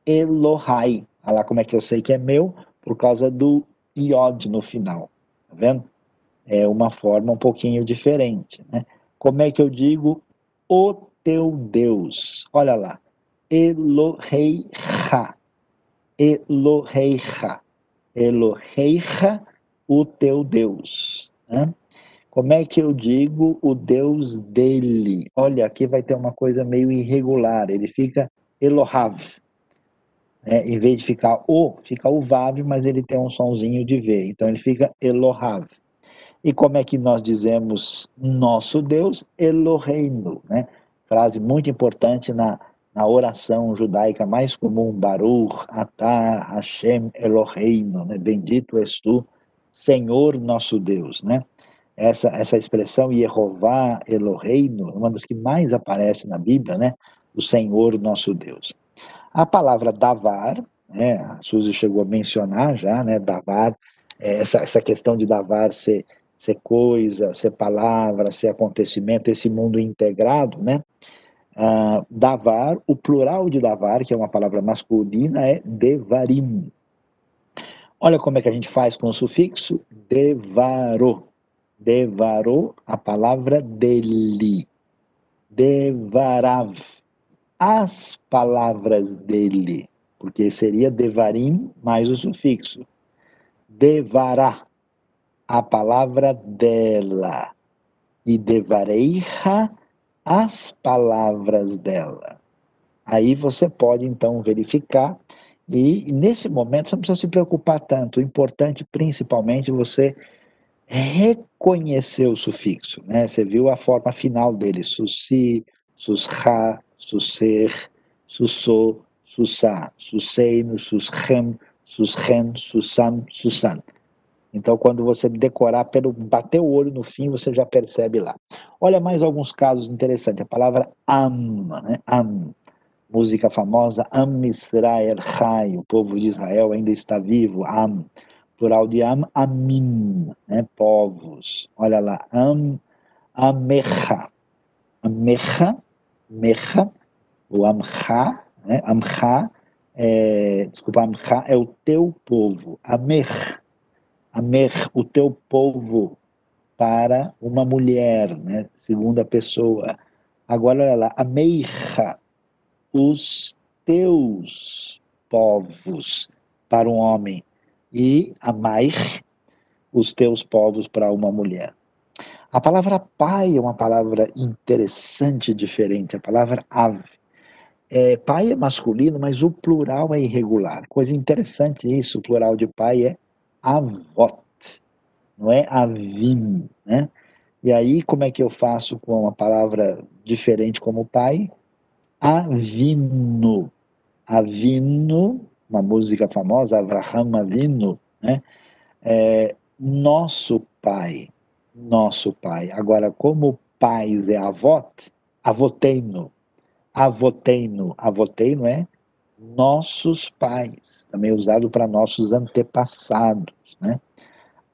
A: Elohai. Olha lá como é que eu sei que é meu, por causa do iod no final, tá vendo? É uma forma um pouquinho diferente, né? Como é que eu digo o teu Deus. Olha lá. Eloheicha. Eloheicha. Eloheicha, o teu Deus. Né? Como é que eu digo o Deus dele? Olha, aqui vai ter uma coisa meio irregular. Ele fica Elohav. É, em vez de ficar o, fica o Vav, mas ele tem um sonzinho de V. Então ele fica Elohav. E como é que nós dizemos nosso Deus? Eloheinu, né? frase muito importante na, na oração judaica mais comum, Baruch Atah Hashem Eloheinu, né? bendito és tu, Senhor nosso Deus, né? Essa, essa expressão Yehová Eloheinu, uma das que mais aparece na Bíblia, né? O Senhor nosso Deus. A palavra davar, né? A Suzy chegou a mencionar já, né? Davar, é, essa, essa questão de davar ser ser coisa, ser palavra, ser acontecimento, esse mundo integrado, né? Uh, davar, o plural de davar, que é uma palavra masculina, é devarim. Olha como é que a gente faz com o sufixo devarou. Devarou a palavra dele. Devarav. As palavras dele. Porque seria devarim mais o sufixo. Devará. A palavra dela. E devareija as palavras dela. Aí você pode então verificar e nesse momento você não precisa se preocupar tanto. O importante, principalmente, você reconhecer o sufixo. Né? Você viu a forma final dele: sussi, susra, susser, sussô, sussá, susseino, susrem, susren, sussam, sussan. Então, quando você decorar, pelo bater o olho no fim, você já percebe lá. Olha mais alguns casos interessantes. A palavra am, né? am música famosa, Am Israel Chai, o povo de Israel ainda está vivo, Am, plural de Am, Amim, né, povos. Olha lá, Am, Amecha, Amecha, Mecha, o Amcha, né, Amcha, é, desculpa, Amcha é o teu povo, Amech, Amech, o teu povo, para uma mulher, né, segunda pessoa. Agora, olha lá, Ameicha, os teus povos para um homem e amai os teus povos para uma mulher. A palavra pai é uma palavra interessante diferente, a palavra ave. É, pai é masculino, mas o plural é irregular. Coisa interessante isso, o plural de pai é avot, não é avim, né? E aí, como é que eu faço com uma palavra diferente como pai? Avino. Avino, uma música famosa, Avraham Avino, né? É, nosso pai, nosso pai. Agora, como pais é avot, avoteino. Avoteino, avoteino é nossos pais, também usado para nossos antepassados, né?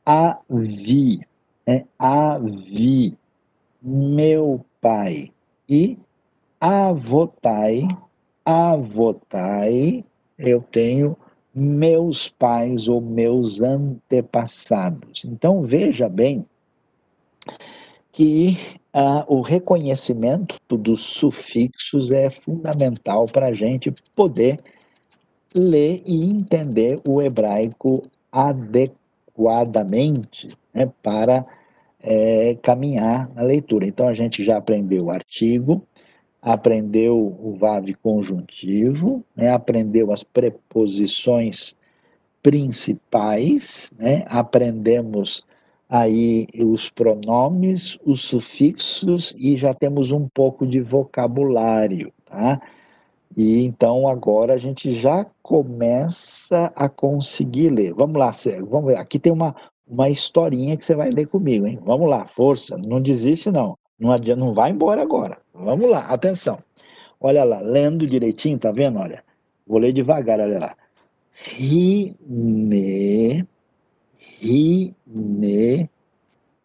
A: Avi, é avi, meu pai. E avotai, avotai, eu tenho meus pais ou meus antepassados. Então veja bem que ah, o reconhecimento dos sufixos é fundamental para a gente poder ler e entender o hebraico adequadamente né, para é, caminhar na leitura. Então a gente já aprendeu o artigo, aprendeu o VAV conjuntivo, né, aprendeu as preposições principais, né, aprendemos aí os pronomes, os sufixos e já temos um pouco de vocabulário, tá? E então agora a gente já começa a conseguir ler. Vamos lá, vamos ver. Aqui tem uma, uma historinha que você vai ler comigo, hein? Vamos lá, força, não desiste não. Não, adianta, não vai embora agora. Vamos lá, atenção. Olha lá, lendo direitinho, tá vendo? Olha, vou ler devagar, olha lá. Rime, rime,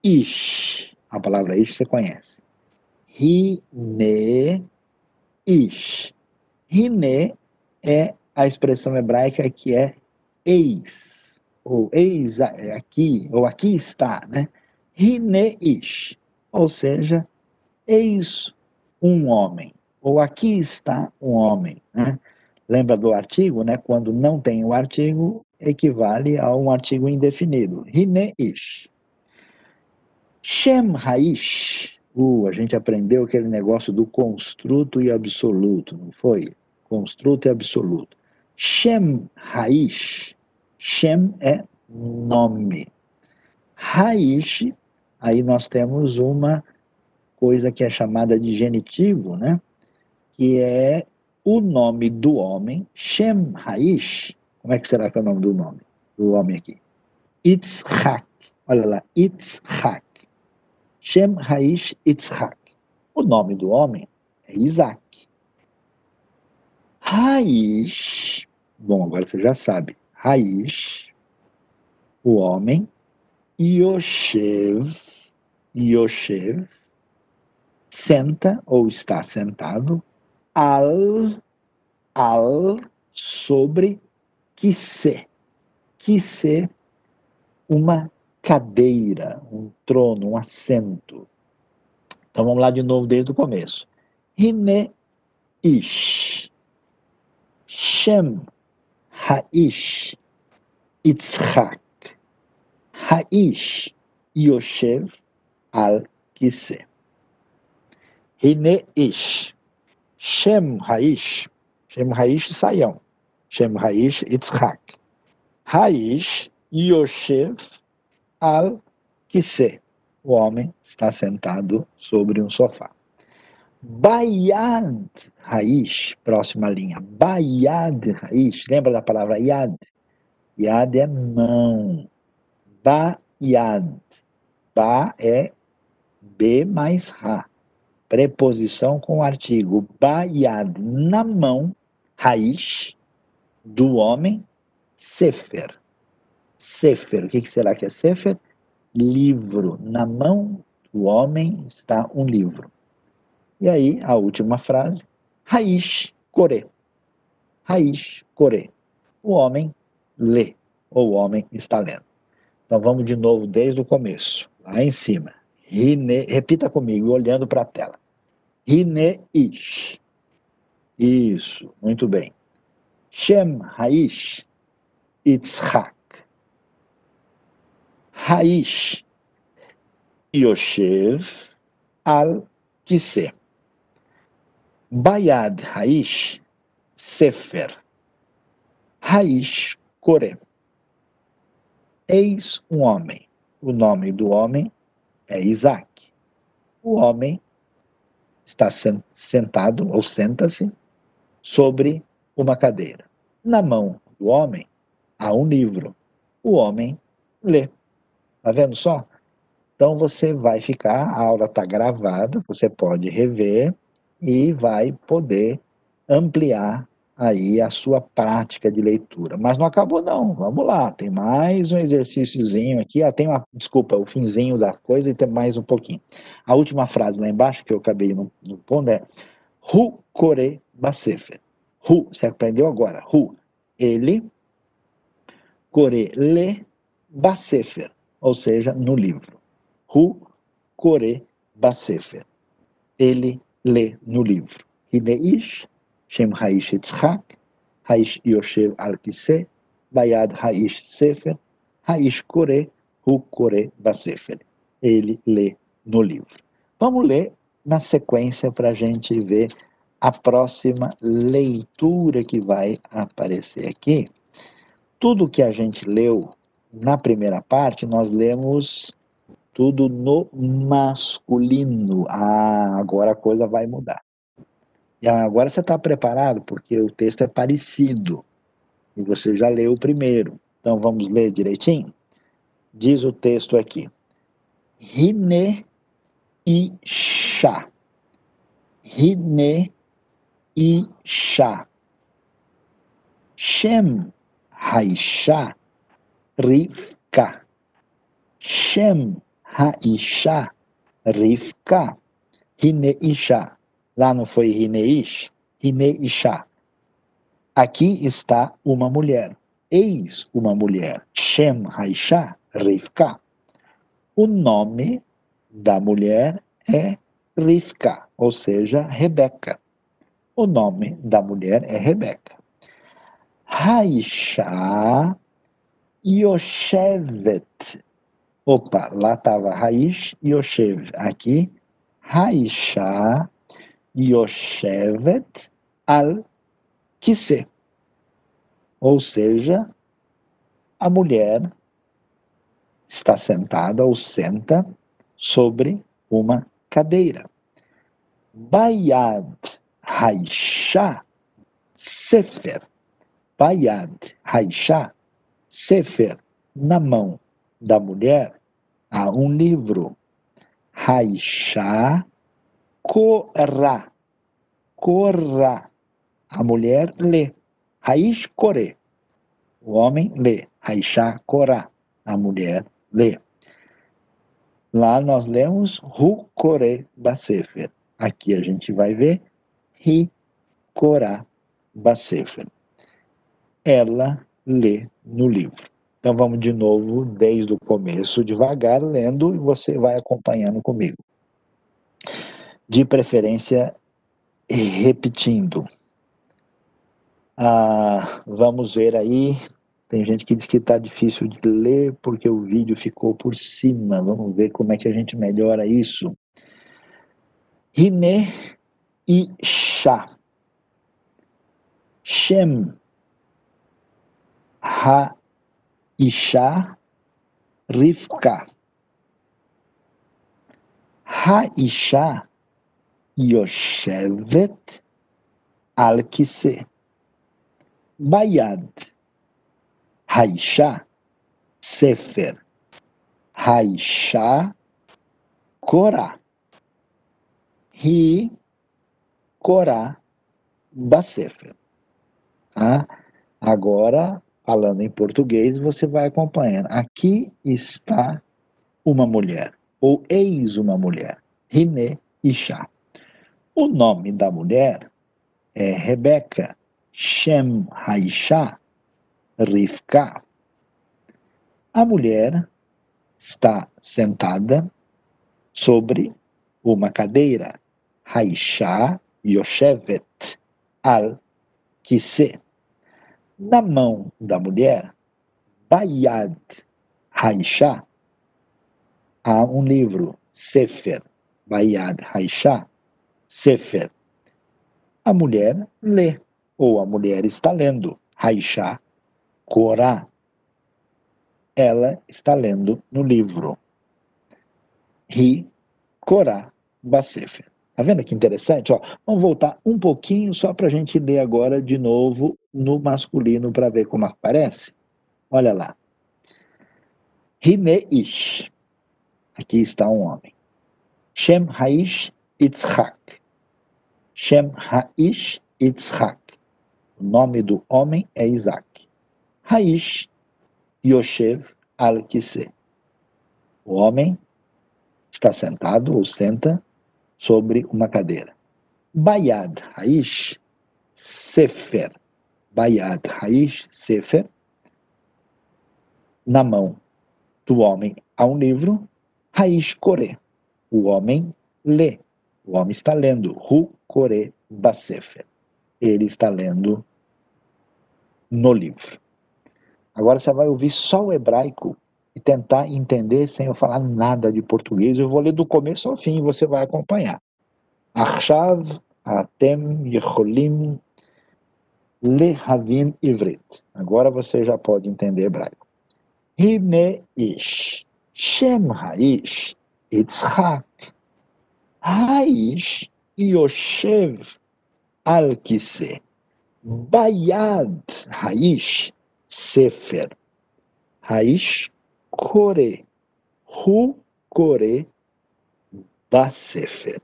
A: ish. A palavra ish você conhece. Rime, ish. Rime é a expressão hebraica que é eis, ou eis aqui, ou aqui está, né? Rine ish ou seja, eis um homem, ou aqui está um homem. Né? Lembra do artigo, né? Quando não tem o artigo, equivale a um artigo indefinido. Hine-ish. Shem Haish. Uh, a gente aprendeu aquele negócio do construto e absoluto, não foi? Construto e absoluto. Shem Haish. Shem é nome. Haish aí nós temos uma coisa que é chamada de genitivo, né? que é o nome do homem, Shem Haish. Como é que será que é o nome do nome do homem aqui? Itzhak. Olha lá, Itzhak. Shem Haish Itzhak. O nome do homem é Isaac. Raish, bom, agora você já sabe. Raish, o homem, Yoshev, Yoshev, senta ou está sentado, al, al, sobre kise. Kise, uma cadeira, um trono, um assento. Então vamos lá de novo desde o começo. Hine ish. Shem haish Yitzhak. Haish Yoshev al Kise. Hine ish. Shem haish. Shem haish Sayão. Shem haish Yitzhak. Haish Yoshev al Kise. O homem está sentado sobre um sofá. Bayad Raish, próxima linha. Bayad Raish, lembra da palavra Yad? Yad é mão. Bayad. Ba é B mais Ra. Preposição com artigo. Bayad, na mão, Raish, do homem, Sefer. Sefer, o que será que é Sefer? Livro. Na mão do homem está um livro. E aí, a última frase, raiz, core. Raiz, core. O homem lê, ou o homem está lendo. Então vamos de novo desde o começo, lá em cima. Rine, repita comigo, olhando para a tela. Rine-ish. Isso, muito bem. Shem Haish Yitzhak. Haish Yoshev al Kiseh. Bayad Raish Sefer. Raish Kore. Eis um homem. O nome do homem é Isaac. O homem está sentado ou senta-se sobre uma cadeira. Na mão do homem há um livro. O homem lê. Tá vendo só? Então você vai ficar, a aula está gravada, você pode rever e vai poder ampliar aí a sua prática de leitura. Mas não acabou não, vamos lá, tem mais um exercíciozinho aqui, ah, tem uma, desculpa, o finzinho da coisa e tem mais um pouquinho. A última frase lá embaixo que eu acabei no, no pondo é Hu Kore Basefer. Hu, você aprendeu agora, Hu, ele, Kore Le Basefer, ou seja, no livro. Hu Kore Basefer. Ele lê no livro. Hineish, Shem Haish Yitzhak, Haish Yoshev al Kise, Bayad Haish Kore, Hu Kore Basefer. Ele lê no livro. Vamos ler na sequência para a gente ver a próxima leitura que vai aparecer aqui. Tudo que a gente leu na primeira parte, nós lemos tudo no masculino. Ah, agora a coisa vai mudar. E agora você está preparado, porque o texto é parecido. E você já leu o primeiro. Então vamos ler direitinho? Diz o texto aqui. Rine Isha. Rine Isha. Shem Haisha Rivka. Shem Haisha, Rivka, Hineisha. Lá não foi Hineish? Hineisha. Aqui está uma mulher. Eis uma mulher. Shem Haisha, Rivka. O nome da mulher é Rivka, ou seja, Rebeca. O nome da mulher é Rebeca. Haisha Yoshevet Opa, lá estava Raish Yoshev. Aqui, Raisha Yoshevet al Kise. Ou seja, a mulher está sentada ou senta sobre uma cadeira. Bayad Raisha Sefer. Bayad Raisha Sefer. Na mão da mulher Há um livro, Raishá Korá. Korá. A mulher lê. Raish Kore. O homem lê. Raishá Korá. A mulher lê. Lá nós lemos Hu Kore Basefer. Aqui a gente vai ver Ri Korá Basefer. Ela lê no livro. Então vamos de novo, desde o começo, devagar, lendo, e você vai acompanhando comigo. De preferência, repetindo. Ah, vamos ver aí. Tem gente que diz que está difícil de ler porque o vídeo ficou por cima. Vamos ver como é que a gente melhora isso. Hine e Shá. Shem Ha Isha Rivka. Isha Yoshevet al Kise. Bayad. Haisha Sefer. Haisha Korah. Ri Korah Basefer. Tá? Agora falando em português, você vai acompanhando. Aqui está uma mulher, ou eis uma mulher, Rine Isha. O nome da mulher é Rebeca, Shem Haisha, Rivka. A mulher está sentada sobre uma cadeira, Haisha Yoshevet al Kise na mão da mulher, Bayad Haisha, há um livro, Sefer, Bayad Haisha, Sefer. A mulher lê, ou a mulher está lendo, Haisha, Korá. Ela está lendo no livro. Ri, Korá, Basefer. Tá vendo que interessante? Ó, vamos voltar um pouquinho só para a gente ler agora de novo no masculino para ver como aparece. Olha lá. Himeish. Aqui está um homem. Shem Haish Itzhak. Shem Haish Itzhak. O nome do homem é Isaac. Haish Yoshev Al-Kise. O homem está sentado ou senta sobre uma cadeira. Bayad Haish Sefer. Bayad Haish Sefer. Na mão do homem há um livro. Haish Kore. O homem lê. O homem está lendo. Hu Kore Basefer. Ele está lendo no livro. Agora você vai ouvir só o hebraico e tentar entender sem eu falar nada de português. Eu vou ler do começo ao fim e você vai acompanhar. Achav atem yecholim lehavin ivrit. Agora você já pode entender hebraico. Hine ish, Shem haish, Yitzhak, haish yoshev al kise, bayad haish sefer, haish Kore. Hu Kore Basefer.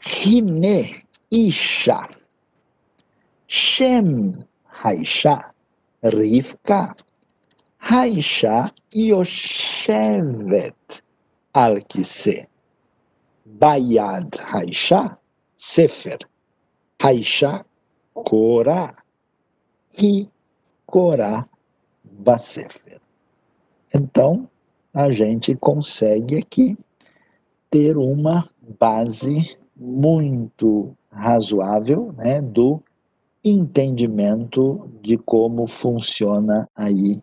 A: Hine Isha. Shem Haisha. Rivka. Haisha Yoshevet al Kise. Bayad Haisha. Sefer. Haisha Kora. Hi Kora Basefer. Então, a gente consegue aqui ter uma base muito razoável né, do entendimento de como funciona aí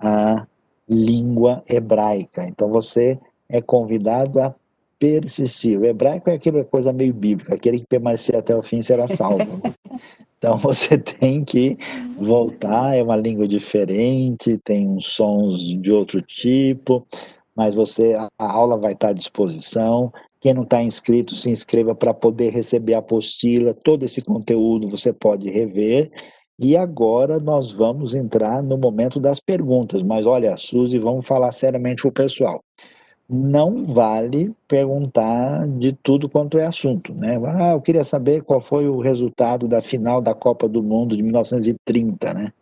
A: a língua hebraica. Então você é convidado a persistir. O hebraico é aquela coisa meio bíblica, aquele que permanecer até o fim será salvo. Então você tem que voltar, é uma língua diferente, tem uns sons de outro tipo, mas você a aula vai estar à disposição. Quem não está inscrito, se inscreva para poder receber a apostila, todo esse conteúdo você pode rever. E agora nós vamos entrar no momento das perguntas. Mas olha, Suzy, vamos falar seriamente para o pessoal não vale perguntar de tudo quanto é assunto, né? Ah, eu queria saber qual foi o resultado da final da Copa do Mundo de 1930, né?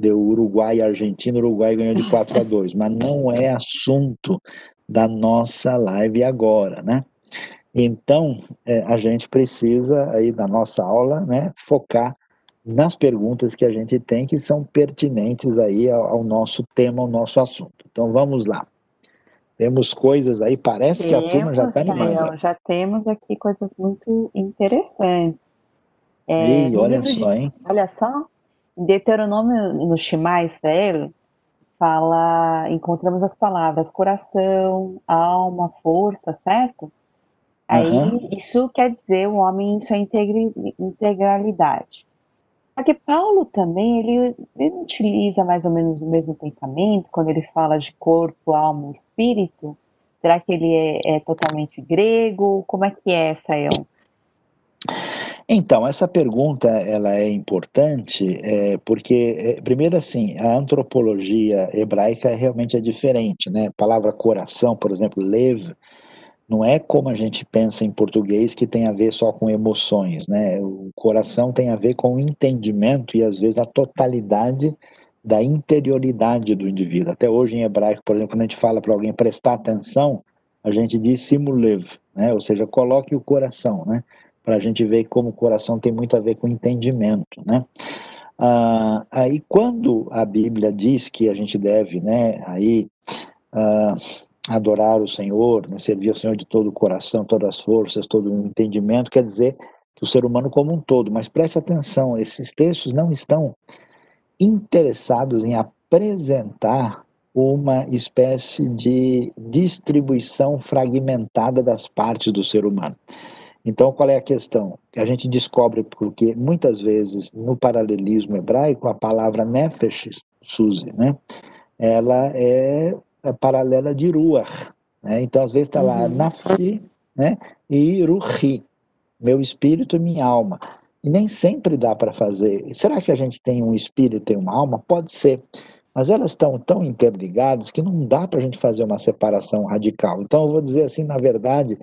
A: deu Uruguai e Argentina, o Uruguai ganhou de 4 a 2, mas não é assunto da nossa live agora, né? Então, é, a gente precisa aí da nossa aula, né, focar nas perguntas que a gente tem que são pertinentes aí ao, ao nosso tema, ao nosso assunto. Então, vamos lá. Temos coisas aí, parece temos, que a turma já está animada.
B: Já temos aqui coisas muito interessantes.
A: É, Ei, olha só, hein?
B: Olha só, Deuteronômio no Shema Israel fala, encontramos as palavras coração, alma, força, certo? Aí uhum. isso quer dizer o homem em sua integralidade. Só que Paulo também, ele, ele utiliza mais ou menos o mesmo pensamento quando ele fala de corpo, alma e espírito. Será que ele é, é totalmente grego? Como é que é El?
A: Então, essa pergunta ela é importante é, porque, é, primeiro assim, a antropologia hebraica realmente é diferente, né? A palavra coração, por exemplo, lev, não é como a gente pensa em português que tem a ver só com emoções, né? O coração tem a ver com o entendimento e às vezes a totalidade da interioridade do indivíduo. Até hoje em hebraico, por exemplo, quando a gente fala para alguém prestar atenção, a gente diz simulev, né? Ou seja, coloque o coração, né? Para a gente ver como o coração tem muito a ver com entendimento, né? Ah, aí quando a Bíblia diz que a gente deve, né? Aí ah, adorar o Senhor, né, servir ao Senhor de todo o coração, todas as forças, todo o entendimento, quer dizer que o ser humano como um todo. Mas preste atenção, esses textos não estão interessados em apresentar uma espécie de distribuição fragmentada das partes do ser humano. Então, qual é a questão? A gente descobre porque muitas vezes no paralelismo hebraico a palavra nefesh, Suzy, né? Ela é é paralela de Ruach. Né? Então, às vezes está lá uhum. Nafsi né? e Ruhi, meu espírito e minha alma. E nem sempre dá para fazer. Será que a gente tem um espírito e uma alma? Pode ser. Mas elas estão tão interligadas que não dá para a gente fazer uma separação radical. Então, eu vou dizer assim, na verdade,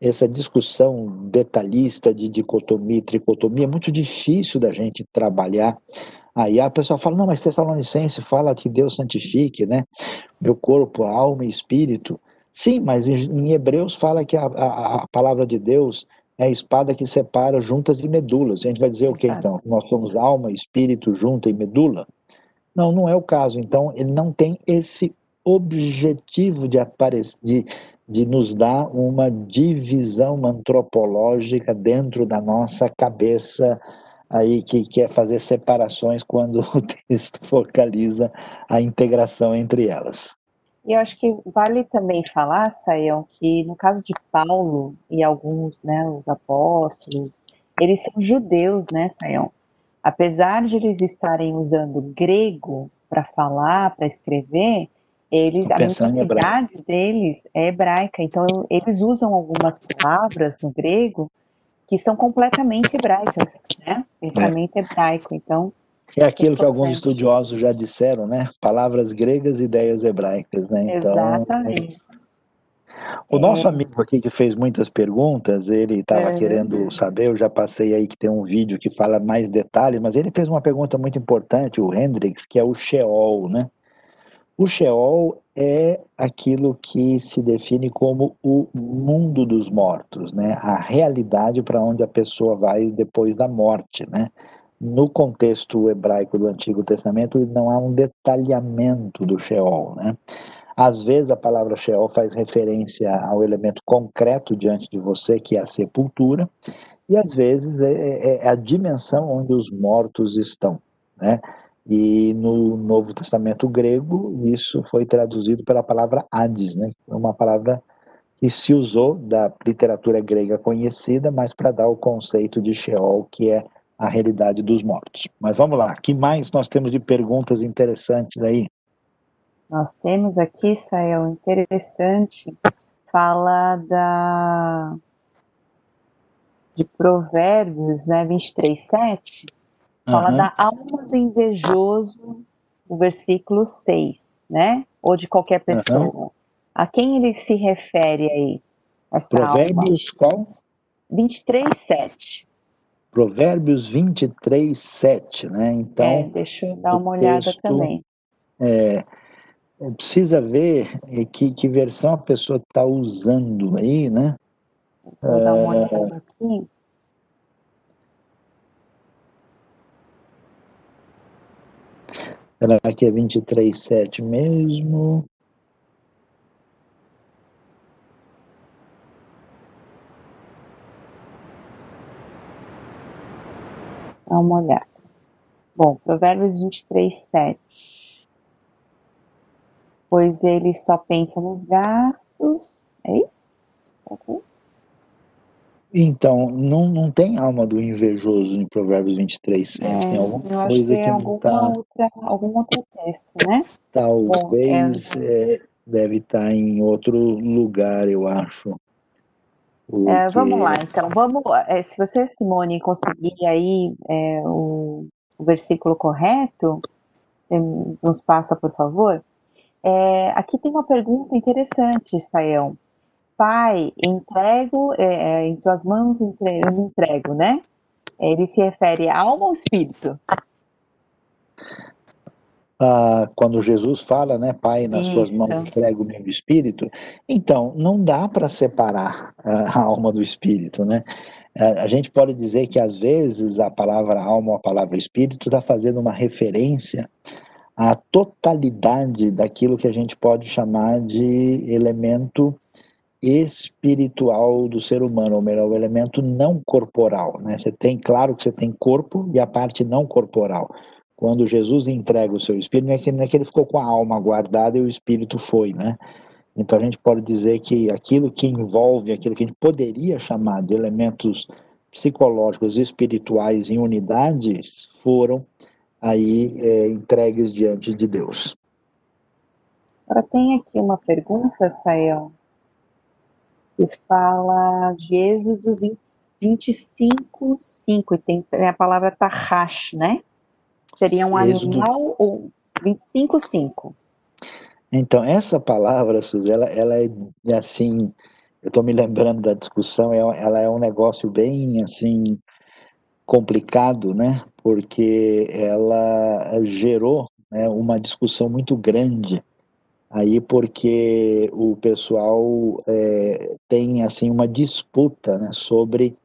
A: essa discussão detalhista de dicotomia e tricotomia é muito difícil da gente trabalhar Aí a pessoa fala, não, mas Tessalonicense fala que Deus santifique, né? Meu corpo, alma e espírito. Sim, mas em Hebreus fala que a, a, a palavra de Deus é a espada que separa juntas e medulas. A gente vai dizer o que então? Nós somos alma, espírito, junta e medula? Não, não é o caso. Então, ele não tem esse objetivo de, aparecer, de, de nos dar uma divisão antropológica dentro da nossa cabeça aí que quer fazer separações quando o texto focaliza a integração entre elas.
B: E eu acho que vale também falar, Sayão, que no caso de Paulo e alguns, né, os apóstolos, eles são judeus, né, Sayão? Apesar de eles estarem usando grego para falar, para escrever, eles a mentalidade deles é hebraica, então eles usam algumas palavras no grego que são completamente hebraicas, né? Pensamento é. hebraico, então.
A: É aquilo que alguns estudiosos já disseram, né? Palavras gregas, ideias hebraicas, né?
B: Então, Exatamente.
A: O nosso é. amigo aqui que fez muitas perguntas, ele estava é. querendo saber, eu já passei aí que tem um vídeo que fala mais detalhes, mas ele fez uma pergunta muito importante, o Hendrix, que é o Sheol, né? O Sheol é aquilo que se define como o mundo dos mortos, né? A realidade para onde a pessoa vai depois da morte, né? No contexto hebraico do Antigo Testamento, não há um detalhamento do Sheol, né? Às vezes a palavra Sheol faz referência ao elemento concreto diante de você, que é a sepultura, e às vezes é, é, é a dimensão onde os mortos estão, né? E no Novo Testamento grego, isso foi traduzido pela palavra Hades, né? uma palavra que se usou da literatura grega conhecida, mas para dar o conceito de Sheol, que é a realidade dos mortos. Mas vamos lá, que mais nós temos de perguntas interessantes aí?
B: Nós temos aqui, Sael, interessante, fala da de Provérbios, né, 23, 7, Fala uhum. da alma do invejoso, o versículo 6, né? Ou de qualquer pessoa. Uhum. A quem ele se refere aí?
A: Essa Provérbios alma? qual?
B: 23, 7.
A: Provérbios 23, 7, né? Então,
B: é, deixa eu dar uma olhada texto, também.
A: É, precisa ver que, que versão a pessoa está usando aí, né?
B: Vou dar uma olhada aqui.
A: Será que é 23,7 mesmo?
B: Dá uma olhada. Bom, Provérbios 23, 7. Pois ele só pensa nos gastos. É isso? Okay.
A: Então, não, não tem alma do invejoso em Provérbios 23, 7. É, tem alguma coisa que, que não está.
B: Algum outro texto, né?
A: Talvez Bom, é... É, deve estar tá em outro lugar, eu acho.
B: É, vamos lá, então. Vamos, é, se você, Simone, conseguir aí é, o, o, versículo correto, nos passa, por favor. É, aqui tem uma pergunta interessante, Saião pai, entrego, é, é, em tuas mãos entre, eu me entrego, né? Ele se refere à alma ou espírito?
A: Ah, quando Jesus fala, né, Pai, nas Isso. tuas mãos entrego o meu espírito, então não dá para separar a alma do espírito, né? A gente pode dizer que às vezes a palavra alma ou a palavra espírito está fazendo uma referência à totalidade daquilo que a gente pode chamar de elemento espiritual do ser humano, ou melhor, o elemento não corporal. Né? Você tem, claro que você tem corpo e a parte não corporal. Quando Jesus entrega o seu espírito, não é que, não é que ele ficou com a alma guardada e o espírito foi, né? Então a gente pode dizer que aquilo que envolve, aquilo que a gente poderia chamar de elementos psicológicos e espirituais em unidade, foram aí é, entregues diante de Deus.
B: Agora tem aqui uma pergunta, Sael, que fala de Êxodo 20, 25, 5, e tem a palavra tahash, né? Seria um Êxodo. animal ou 25, 5.
A: Então, essa palavra, Suzy, ela, ela é assim, eu estou me lembrando da discussão, é, ela é um negócio bem assim complicado, né? Porque ela gerou né, uma discussão muito grande aí porque o pessoal é, tem assim uma disputa né, sobre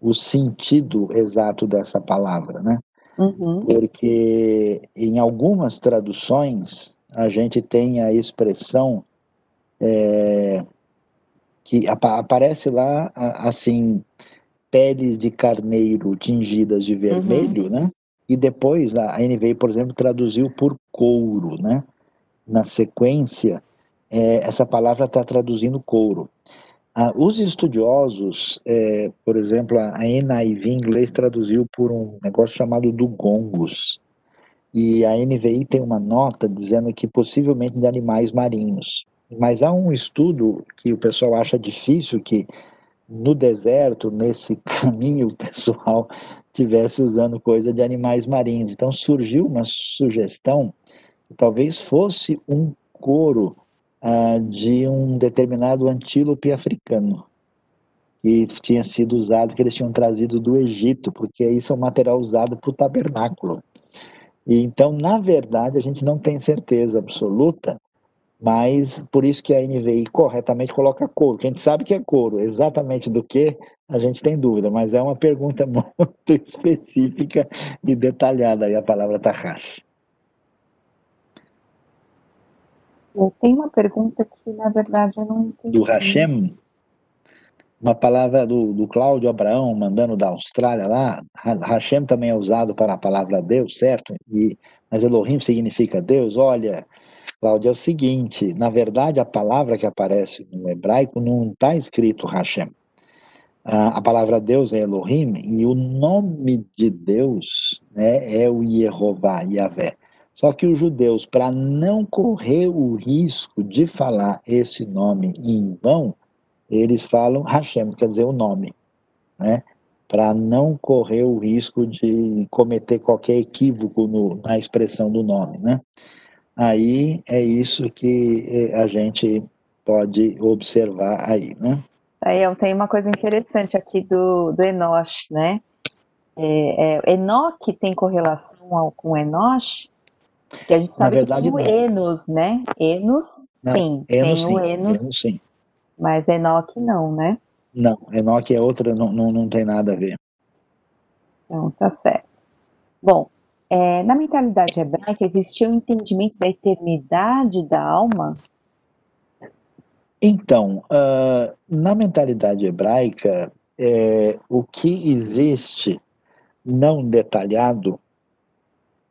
A: o sentido exato dessa palavra, né? Uhum. Porque em algumas traduções a gente tem a expressão é, que ap aparece lá assim peles de carneiro tingidas de vermelho, uhum. né? E depois a NVI, por exemplo, traduziu por couro, né? Na sequência, é, essa palavra está traduzindo couro. Ah, os estudiosos, é, por exemplo, a NIV em inglês traduziu por um negócio chamado dugongos, e a NVI tem uma nota dizendo que possivelmente de animais marinhos. Mas há um estudo que o pessoal acha difícil que no deserto, nesse caminho, o pessoal tivesse usando coisa de animais marinhos. Então surgiu uma sugestão talvez fosse um couro ah, de um determinado antílope africano que tinha sido usado, que eles tinham trazido do Egito, porque isso é um material usado para o tabernáculo. E então, na verdade, a gente não tem certeza absoluta, mas por isso que a NVI corretamente coloca couro, a gente sabe que é couro, exatamente do que a gente tem dúvida, mas é uma pergunta muito específica e detalhada aí a palavra tahash.
B: Tem uma pergunta que, na verdade, eu não entendi.
A: Do Hashem? Uma palavra do, do Cláudio Abraão, mandando da Austrália lá. Hashem também é usado para a palavra Deus, certo? E, mas Elohim significa Deus. Olha, Cláudio, é o seguinte: na verdade, a palavra que aparece no hebraico não está escrito Hashem. A palavra Deus é Elohim e o nome de Deus né, é o Yehová, Yahvé. Só que os judeus, para não correr o risco de falar esse nome em vão, eles falam Hashem, quer dizer o nome, né? Para não correr o risco de cometer qualquer equívoco no, na expressão do nome, né? Aí é isso que eh, a gente pode observar aí, né?
B: Aí tenho uma coisa interessante aqui do, do Enoch, né? É, é, Enoque tem correlação ao, com Enoch? Que a gente sabe verdade, que tem o não. Enos, né? Enos, não, sim, Enos, tem sim, o Enos, Enos, sim. Mas Enoque não, né?
A: Não, Enoque é outra, não, não, não tem nada a ver.
B: Então, tá certo. Bom, é, na mentalidade hebraica existia o um entendimento da eternidade da alma?
A: Então, uh, na mentalidade hebraica, é, o que existe não detalhado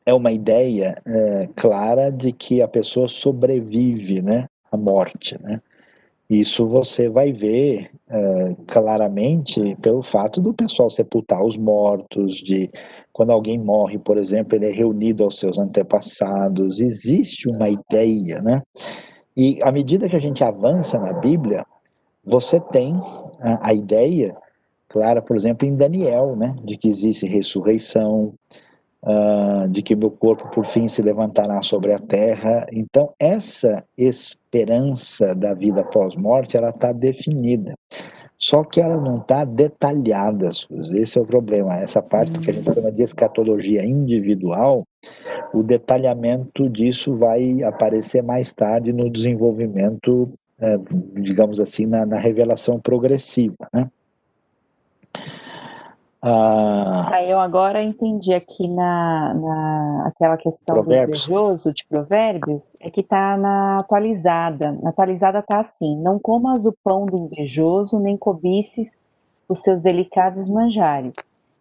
A: é uma ideia é, clara de que a pessoa sobrevive né, à morte. Né? Isso você vai ver é, claramente pelo fato do pessoal sepultar os mortos, de quando alguém morre, por exemplo, ele é reunido aos seus antepassados. Existe uma ideia, né? E à medida que a gente avança na Bíblia, você tem a, a ideia clara, por exemplo, em Daniel, né, de que existe ressurreição, uh, de que meu corpo por fim se levantará sobre a terra. Então, essa esperança da vida pós-morte, ela está definida. Só que ela não está detalhada, esse é o problema. Essa parte que a gente chama de escatologia individual, o detalhamento disso vai aparecer mais tarde no desenvolvimento, eh, digamos assim, na, na revelação progressiva, né?
B: Ah, eu agora entendi aqui na, na aquela questão provérbios. do invejoso de provérbios, é que está na atualizada. Na atualizada está assim: não comas o pão do invejoso, nem cobices os seus delicados manjares,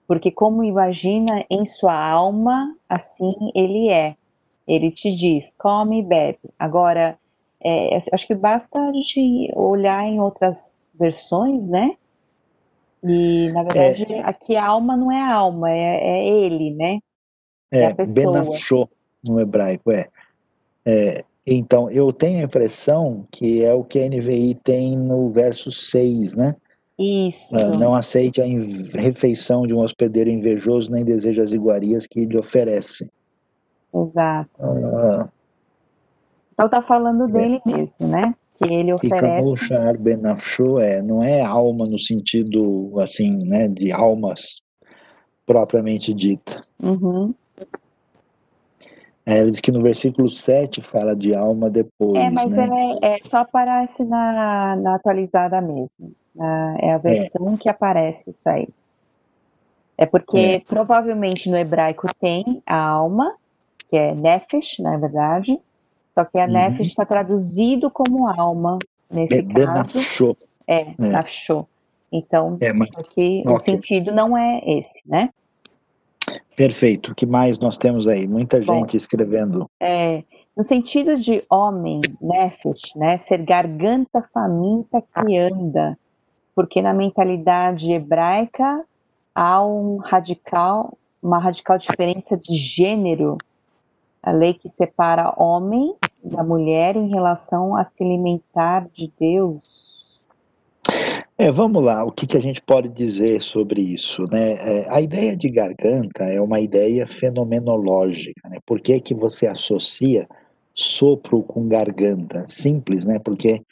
B: porque como imagina em sua alma, assim ele é. Ele te diz, come e bebe. Agora, é, acho que basta a gente olhar em outras versões, né? E, na verdade, é, aqui a alma não é a alma, é, é ele, né?
A: É, é a pessoa. Benachô, no hebraico, é. é. Então, eu tenho a impressão que é o que a NVI tem no verso 6, né?
B: Isso.
A: Ah, não aceite a refeição de um hospedeiro invejoso, nem deseja as iguarias que lhe oferece.
B: Exato. Ah, então tá falando é. dele mesmo, né? Que ele oferece.
A: Benafshu é, não é alma no sentido assim, né, de almas propriamente dita.
B: Uhum.
A: É, ele diz que no versículo 7 fala de alma depois.
B: É, mas
A: né?
B: é, é, só aparece na, na atualizada mesmo. Na, é a versão é. que aparece isso aí. É porque é. provavelmente no hebraico tem a alma, que é nefesh, na verdade, só que a uhum. nefesh está traduzido como alma, nesse é, caso. É, é. nafshô. Então, é, mas, que okay. o sentido não é esse, né?
A: Perfeito. O que mais nós temos aí? Muita Bom, gente escrevendo.
B: É, no sentido de homem, nefesh, né? Ser garganta faminta que anda. Porque na mentalidade hebraica há um radical, uma radical diferença de gênero a lei que separa homem da mulher em relação a se alimentar de Deus?
A: É, vamos lá, o que, que a gente pode dizer sobre isso? Né? É, a ideia de garganta é uma ideia fenomenológica. Né? Por que, que você associa sopro com garganta? Simples, né? Porque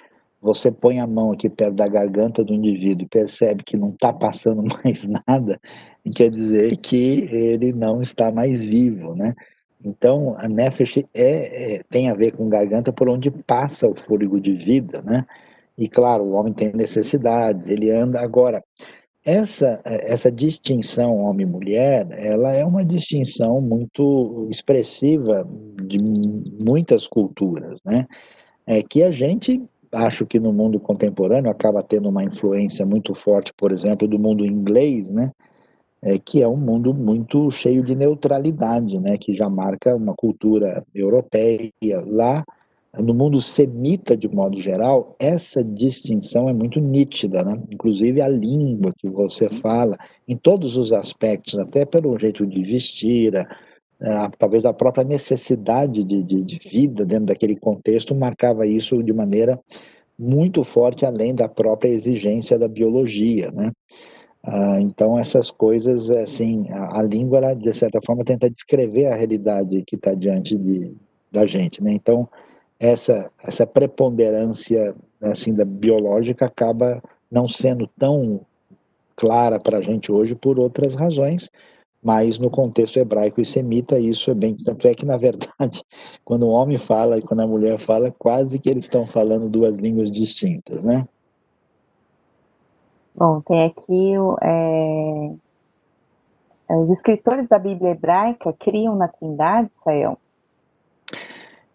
A: você põe a mão aqui perto da garganta do indivíduo e percebe que não está passando mais nada, quer dizer que ele não está mais vivo, né? Então, a nefesh é, é, tem a ver com garganta por onde passa o fôlego de vida, né? E claro, o homem tem necessidades, ele anda. Agora, essa, essa distinção homem-mulher, ela é uma distinção muito expressiva de muitas culturas, né? É que a gente, acho que no mundo contemporâneo, acaba tendo uma influência muito forte, por exemplo, do mundo inglês, né? É, que é um mundo muito cheio de neutralidade, né, que já marca uma cultura europeia. Lá, no mundo semita, de modo geral, essa distinção é muito nítida, né? inclusive a língua que você fala, em todos os aspectos, até pelo jeito de vestir, a, talvez a própria necessidade de, de, de vida dentro daquele contexto marcava isso de maneira muito forte, além da própria exigência da biologia, né? Ah, então essas coisas, assim, a, a, língua, ela, de certa forma, tenta descrever a realidade que está diante de, da gente, né? Então essa essa preponderância assim da biológica acaba não sendo tão clara para a gente hoje por outras razões, mas no contexto hebraico e semita isso é bem. Tanto é que, na verdade, quando o homem fala e quando a mulher fala, quase que eles estão falando duas línguas distintas, né?
B: Bom, tem aqui é, os escritores da Bíblia hebraica criam na Trindade, Sayão?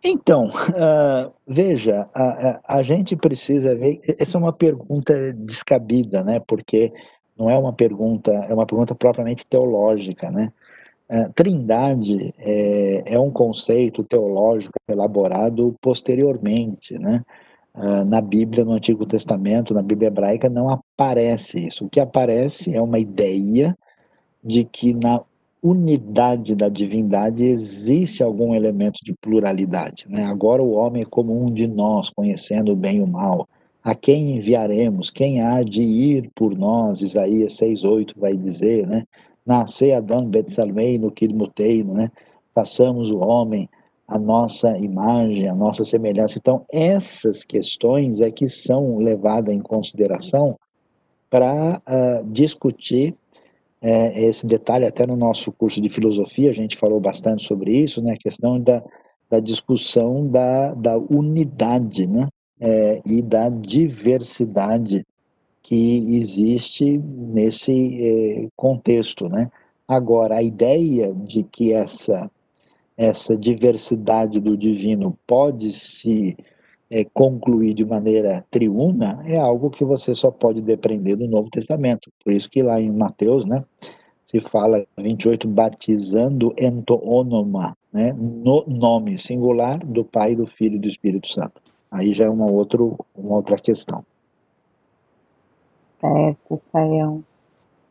A: Então, uh, veja, a, a, a, gente precisa ver. Essa é uma pergunta descabida, né? Porque não é uma pergunta, é uma pergunta propriamente teológica, né? Uh, trindade é, é, um conceito teológico elaborado posteriormente, né? Uh, na Bíblia, no Antigo Testamento, na Bíblia hebraica, não aparece isso. O que aparece é uma ideia de que na unidade da divindade existe algum elemento de pluralidade. Né? Agora o homem é como um de nós, conhecendo o bem e o mal. A quem enviaremos? Quem há de ir por nós? Isaías 6,8 vai dizer, né? Nascer Adão Betsalmei no Kilmuteino, né? Façamos o homem a nossa imagem, a nossa semelhança. Então, essas questões é que são levadas em consideração para uh, discutir é, esse detalhe, até no nosso curso de filosofia, a gente falou bastante sobre isso, né, a questão da, da discussão da, da unidade né, é, e da diversidade que existe nesse é, contexto. Né? Agora, a ideia de que essa, essa diversidade do divino pode se é, concluir de maneira triuna é algo que você só pode depender do Novo Testamento. Por isso que lá em Mateus, né, se fala 28 batizando entoonoma, né, no nome singular do Pai, do Filho e do Espírito Santo. Aí já é uma, outro, uma outra questão.
B: Certo, Saião.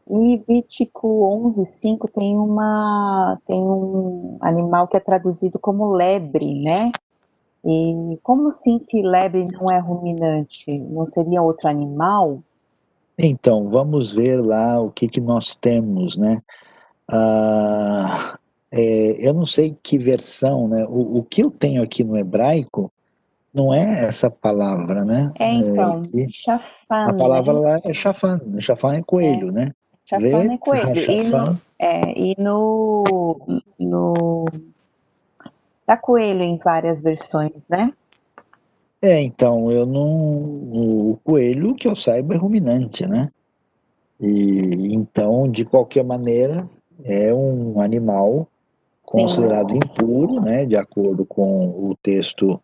B: E Vítico 11.5 tem uma tem um animal que é traduzido como lebre, né? E como assim se lebre não é ruminante? Não seria outro animal?
A: Então, vamos ver lá o que, que nós temos, né? Ah, é, eu não sei que versão, né? O, o, que eu tenho aqui no hebraico não é essa palavra, né?
B: É, então, é, chafan.
A: A palavra né? lá é chafan. Chafan é coelho, é. né?
B: Chafan é coelho. E no, é, e no, no da Coelho em várias versões, né?
A: É, então, eu não. O coelho, que eu saiba, é ruminante, né? E então, de qualquer maneira, é um animal considerado Sim. impuro, né? De acordo com o texto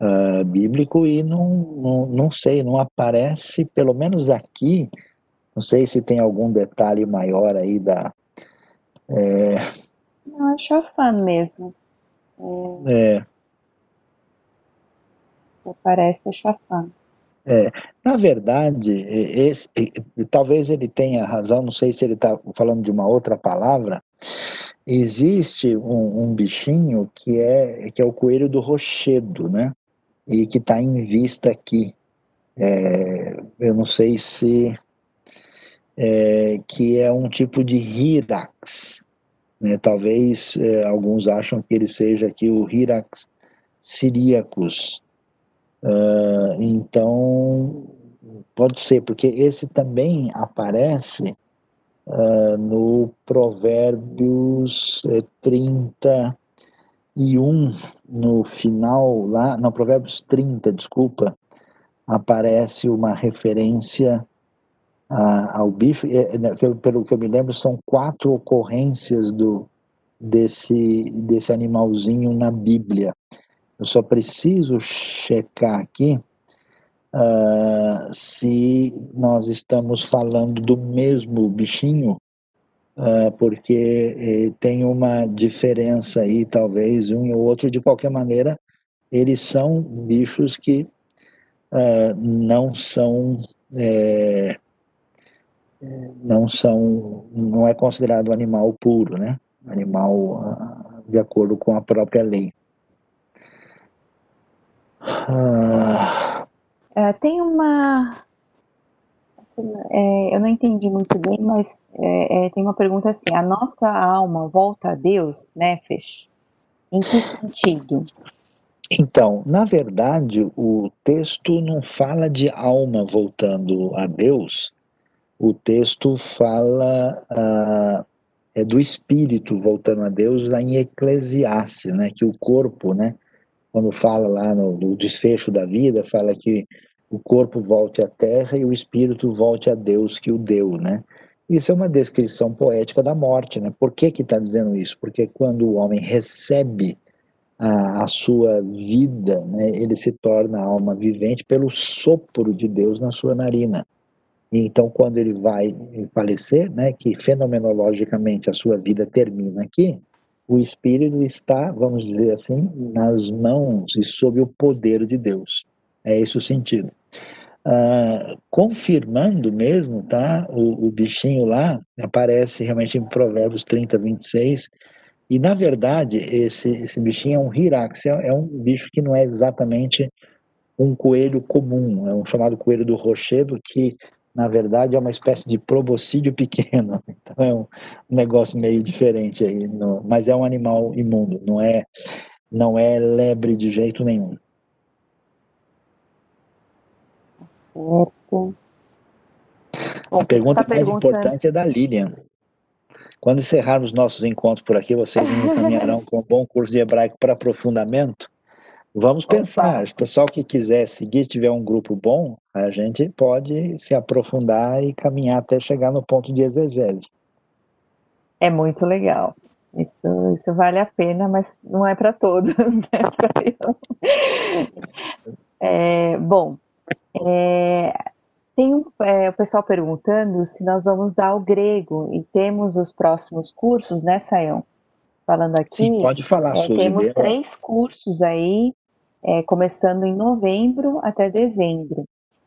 A: uh, bíblico, e não, não, não sei, não aparece, pelo menos aqui, não sei se tem algum detalhe maior aí da.
B: É... Não, é chofã mesmo.
A: É.
B: Parece chafã.
A: É, na verdade, esse, talvez ele tenha razão, não sei se ele está falando de uma outra palavra. Existe um, um, bichinho que é, que é o coelho do rochedo, né? E que está em vista aqui. É, eu não sei se. É, que é um tipo de hirax, né? Talvez é, alguns acham que ele seja aqui o Hirax Syriacus. Uh, então, pode ser, porque esse também aparece uh, no Provérbios 31, é, no final, lá, no Provérbios 30, desculpa, aparece uma referência ao bicho, é, né, pelo que eu me lembro, são quatro ocorrências do, desse, desse animalzinho na Bíblia. Eu só preciso checar aqui uh, se nós estamos falando do mesmo bichinho, uh, porque eh, tem uma diferença aí, talvez, um ou outro. De qualquer maneira, eles são bichos que uh, não são. Eh, não são, não é considerado animal puro, né? Animal ah, de acordo com a própria lei.
B: Ah... É, tem uma, é, eu não entendi muito bem, mas é, é tem uma pergunta assim: a nossa alma volta a Deus, né, Fech? Em que sentido?
A: Então, na verdade, o texto não fala de alma voltando a Deus, o texto fala, ah, é do espírito voltando a Deus lá em Eclesiastes, né? Que o corpo, né? Quando fala lá no, no desfecho da vida, fala que o corpo volte à terra e o espírito volte a Deus que o deu, né? Isso é uma descrição poética da morte, né? Por que que está dizendo isso? Porque quando o homem recebe a, a, sua vida, né, ele se torna alma vivente pelo sopro de Deus na sua narina. E então, quando ele vai falecer, né, que fenomenologicamente a sua vida termina aqui, o espírito está, vamos dizer assim, nas mãos e sob o poder de Deus. É esse o sentido. Ah, confirmando mesmo, tá? O, o, bichinho lá aparece realmente em Provérbios 30, 26. E na verdade, esse, esse bichinho é um hirax, é, é um bicho que não é exatamente um coelho comum, é um chamado coelho do rochedo, que na verdade é uma espécie de proboscídeo pequeno. Então é um, negócio meio diferente aí, no, mas é um animal imundo, não é, não é lebre de jeito nenhum. Certo. a pergunta tá mais importante é da Lilian. Quando encerrarmos nossos encontros por aqui, vocês me encaminharão com um bom curso de hebraico para aprofundamento? Vamos pensar, o pessoal que quiser seguir, tiver um grupo bom, a gente pode se aprofundar e caminhar até chegar no ponto de exegese.
B: É muito legal. Isso, isso vale a pena, mas não é para todos. Né? É, bom, é, tem um, é, o pessoal perguntando se nós vamos dar o grego e temos os próximos cursos, né, Sayão? Falando aqui.
A: Sim, pode falar,
B: é, Temos três cursos aí, é, começando em novembro até dezembro.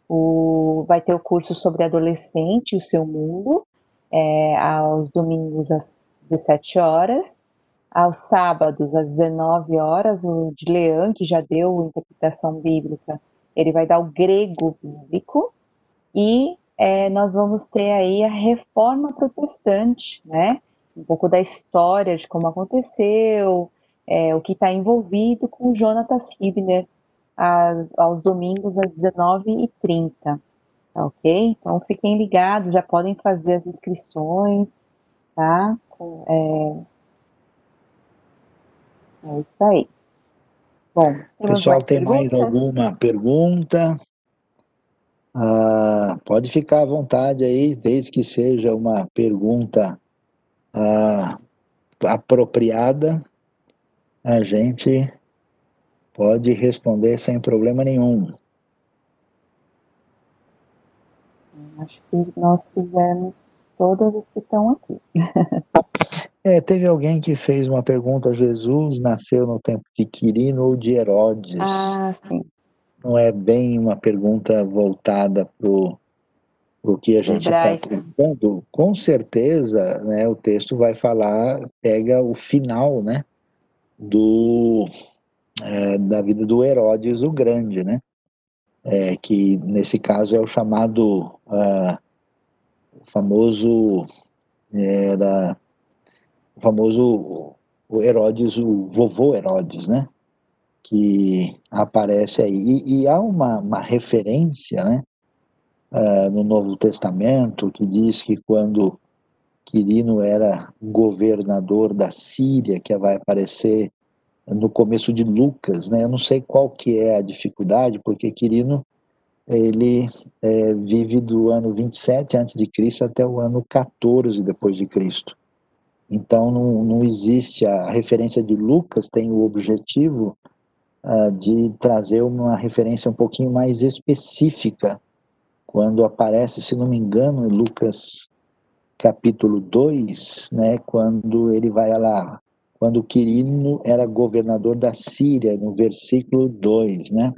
B: O, vai ter o curso sobre adolescente o seu mundo, é, aos domingos às 17 horas. Aos sábados, às 19 horas, o de Leão, que já deu interpretação bíblica, ele vai dar o grego bíblico e é, nós vamos ter aí a reforma protestante, né? Um pouco da história de como aconteceu, é, o que está envolvido com Jonatas Hibner aos domingos às 19h30, tá ok? Então fiquem ligados, já podem fazer as inscrições, tá? É, é isso aí.
A: Bom, pessoal tem mais alguma pergunta? Ah, pode ficar à vontade aí, desde que seja uma pergunta ah, apropriada, a gente pode responder sem problema nenhum.
B: Acho que nós fizemos todas as que estão aqui.
A: É, teve alguém que fez uma pergunta: Jesus nasceu no tempo de Quirino ou de Herodes?
B: Ah, sim.
A: Não é bem uma pergunta voltada para o que a gente está tentando. Com certeza, né, o texto vai falar, pega o final, né, do é, da vida do Herodes o Grande, né, é, que nesse caso é o chamado uh, o famoso era o famoso o Herodes, o vovô Herodes, né? Que aparece aí. E, e há uma, uma referência, né? Uh, no Novo Testamento que diz que quando Quirino era governador da Síria, que vai aparecer no começo de Lucas, né? Eu não sei qual que é a dificuldade, porque Quirino ele é, vive do ano 27 antes de Cristo até o ano 14 depois de Cristo. Então, não, não existe a referência de Lucas, tem o objetivo uh, de trazer uma referência um pouquinho mais específica. Quando aparece, se não me engano, em Lucas capítulo 2, né, quando ele vai lá, quando Quirino era governador da Síria, no versículo 2, né?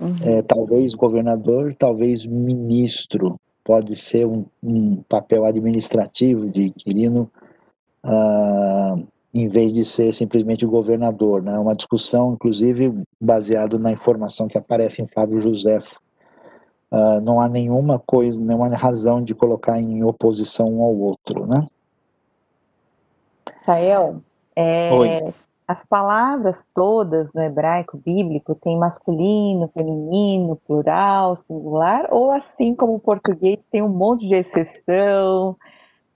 A: Uhum. É, talvez governador, talvez ministro, pode ser um, um papel administrativo de Quirino ah, em vez de ser simplesmente governador. Né? Uma discussão, inclusive, baseado na informação que aparece em Fábio José. Uh, não há nenhuma coisa, nenhuma razão de colocar em oposição um ao outro, né?
B: Rael, é, as palavras todas no hebraico bíblico têm masculino, feminino, plural, singular, ou assim como o português tem um monte de exceção,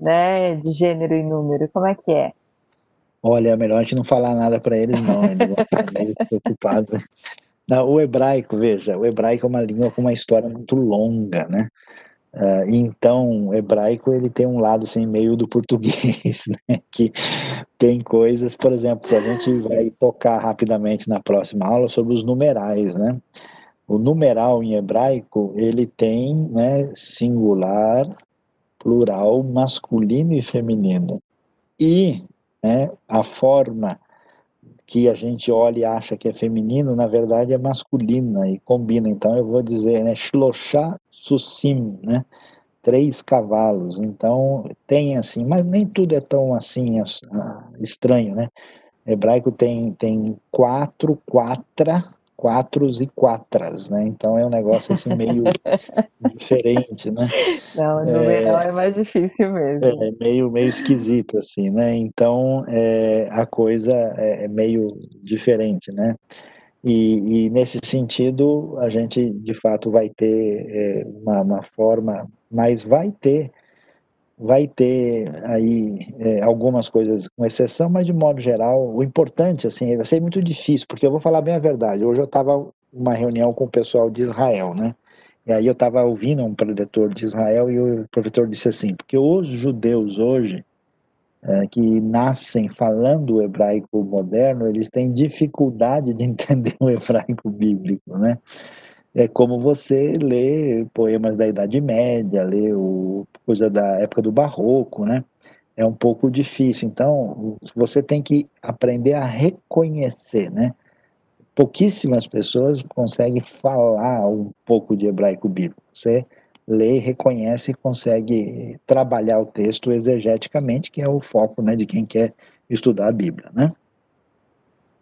B: né, de gênero e número? Como é que é?
A: Olha, é melhor a gente não falar nada para eles, não. Eles vão ficar meio preocupados. O hebraico, veja, o hebraico é uma língua com uma história muito longa, né? Uh, então, o hebraico ele tem um lado assim meio do português, né? Que tem coisas, por exemplo, a gente vai tocar rapidamente na próxima aula sobre os numerais, né? O numeral em hebraico ele tem, né, singular, plural, masculino e feminino. E né, a forma que a gente olha e acha que é feminino, na verdade é masculina e combina. Então eu vou dizer, né, Shloshá Susim, né? Três cavalos. Então tem assim, mas nem tudo é tão assim estranho, né? hebraico tem, tem quatro, quatra, quatros e quatras, né? Então é um negócio assim meio diferente, né?
B: Não, no é, é mais difícil mesmo.
A: É, meio, meio esquisito, assim, né? Então é, a coisa é, é meio diferente, né? E, e, nesse sentido a gente de fato vai ter é, uma, uma forma, mas vai ter vai ter aí é, algumas coisas com exceção, mas de modo geral, o importante, assim, vai ser muito difícil, porque eu vou falar bem a verdade. Hoje eu estava uma reunião com o pessoal de Israel, né? E aí eu estava ouvindo um preletor de Israel e o professor disse assim, porque os judeus hoje, é, que nascem falando o hebraico moderno, eles têm dificuldade de entender o hebraico bíblico, né? É como você lê poemas da Idade Média, lê o, coisa da época do Barroco, né? É um pouco difícil. Então, você tem que aprender a reconhecer, né? Pouquíssimas pessoas conseguem falar um pouco de hebraico bíblico. Você lê, reconhece e consegue trabalhar o texto exegeticamente, que é o foco né, de quem quer estudar a Bíblia, né?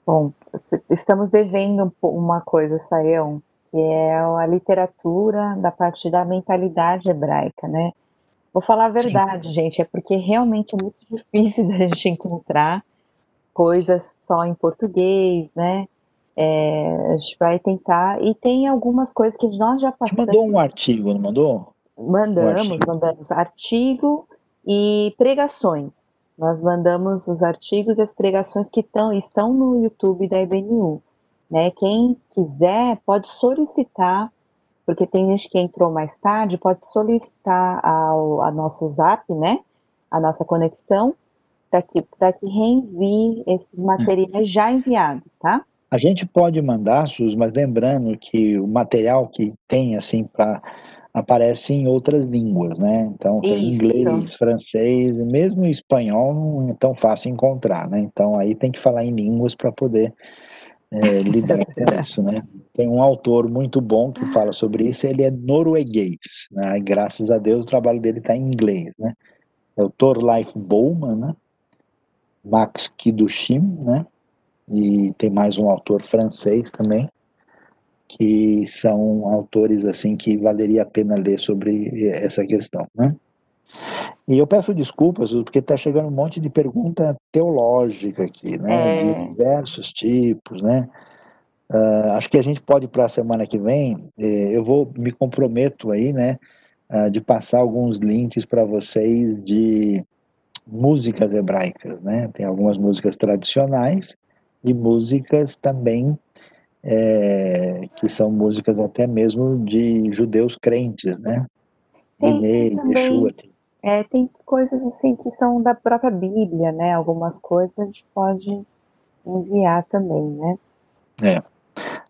B: Bom, estamos devendo uma coisa, Saião, que é a literatura da parte da mentalidade hebraica, né? Vou falar a verdade, Sim. gente, é porque realmente é muito difícil de a gente encontrar coisas só em português, né? É, a gente vai tentar, e tem algumas coisas que nós já passamos.
A: Você mandou um artigo, não mandou?
B: Mandamos, um mandamos artigo e pregações. Nós mandamos os artigos e as pregações que tão, estão no YouTube da IBNU. Né? Quem quiser pode solicitar, porque tem gente que entrou mais tarde, pode solicitar ao, a nosso zap, né? A nossa conexão, para que, que reenvie esses materiais já enviados, tá?
A: A gente pode mandar, Sus, mas lembrando que o material que tem, assim, para aparece em outras línguas, né? Então, tem inglês, francês, mesmo espanhol não é tão fácil encontrar, né? Então, aí tem que falar em línguas para poder é, lidar com isso, né? Tem um autor muito bom que fala sobre isso, ele é norueguês, né? Graças a Deus o trabalho dele está em inglês, né? É o Thorleif Bowman, né? Max Kidushim, né? E tem mais um autor francês também, que são autores assim que valeria a pena ler sobre essa questão, né? E eu peço desculpas, porque está chegando um monte de pergunta teológica aqui, né? É... De diversos tipos, né? Uh, acho que a gente pode para a semana que vem. Eh, eu vou me comprometo aí, né, uh, de passar alguns links para vocês de músicas hebraicas, né? Tem algumas músicas tradicionais e músicas também é, que são músicas até mesmo de judeus crentes, né?
B: Tem Yeshua, tem é, tem coisas assim que são da própria Bíblia, né? Algumas coisas a gente pode enviar também, né?
A: É.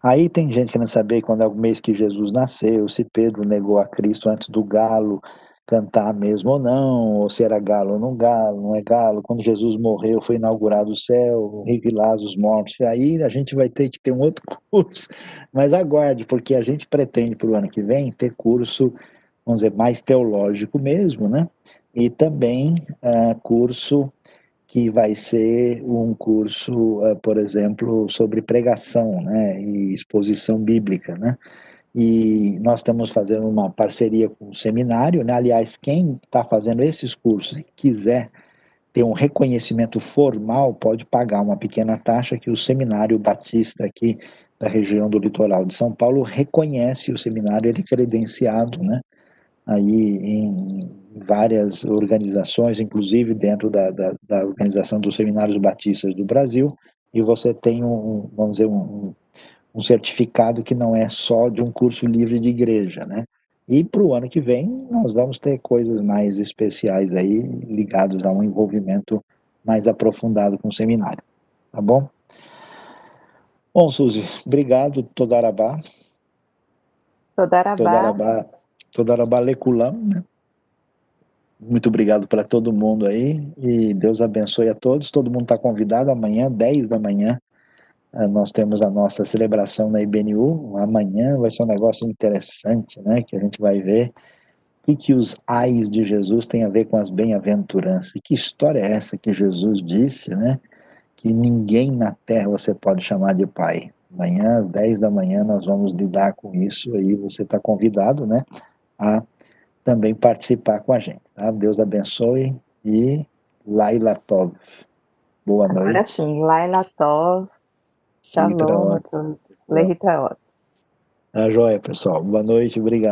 A: Aí tem gente querendo saber quando é o mês que Jesus nasceu, se Pedro negou a Cristo antes do galo cantar mesmo ou não, ou se era galo ou não galo, não é galo. Quando Jesus morreu, foi inaugurado o céu, revelado os mortos. Aí a gente vai ter que ter um outro curso. Mas aguarde, porque a gente pretende para o ano que vem ter curso, vamos dizer, mais teológico mesmo, né? E também uh, curso que vai ser um curso, uh, por exemplo, sobre pregação né, e exposição bíblica. Né? E nós estamos fazendo uma parceria com o seminário. Né? Aliás, quem está fazendo esses cursos e quiser ter um reconhecimento formal, pode pagar uma pequena taxa que o Seminário Batista aqui da região do litoral de São Paulo reconhece o seminário, ele é credenciado, né? Aí em várias organizações, inclusive dentro da, da, da Organização dos Seminários Batistas do Brasil, e você tem um, vamos dizer, um, um certificado que não é só de um curso livre de igreja, né? E para o ano que vem nós vamos ter coisas mais especiais aí ligados a um envolvimento mais aprofundado com o seminário, tá bom? Bom, Suzy, obrigado, Todarabá.
B: Todarabá.
A: Todarabá, Todarabá Leculam, né? Muito obrigado para todo mundo aí e Deus abençoe a todos. Todo mundo está convidado amanhã, 10 da manhã. Eh, nós temos a nossa celebração na IBNU. Amanhã vai ser um negócio interessante, né? Que a gente vai ver o que, que os ais de Jesus têm a ver com as bem-aventuranças. Que história é essa que Jesus disse, né? Que ninguém na terra você pode chamar de pai. Amanhã, às 10 da manhã, nós vamos lidar com isso. Aí você está convidado, né? A também participar com a gente. Tá? Deus abençoe e Laila Tov. Boa noite.
B: Agora sim, Laila Tov. Shalom. Lehitraot.
A: Tá joia, pessoal. Boa noite, obrigado.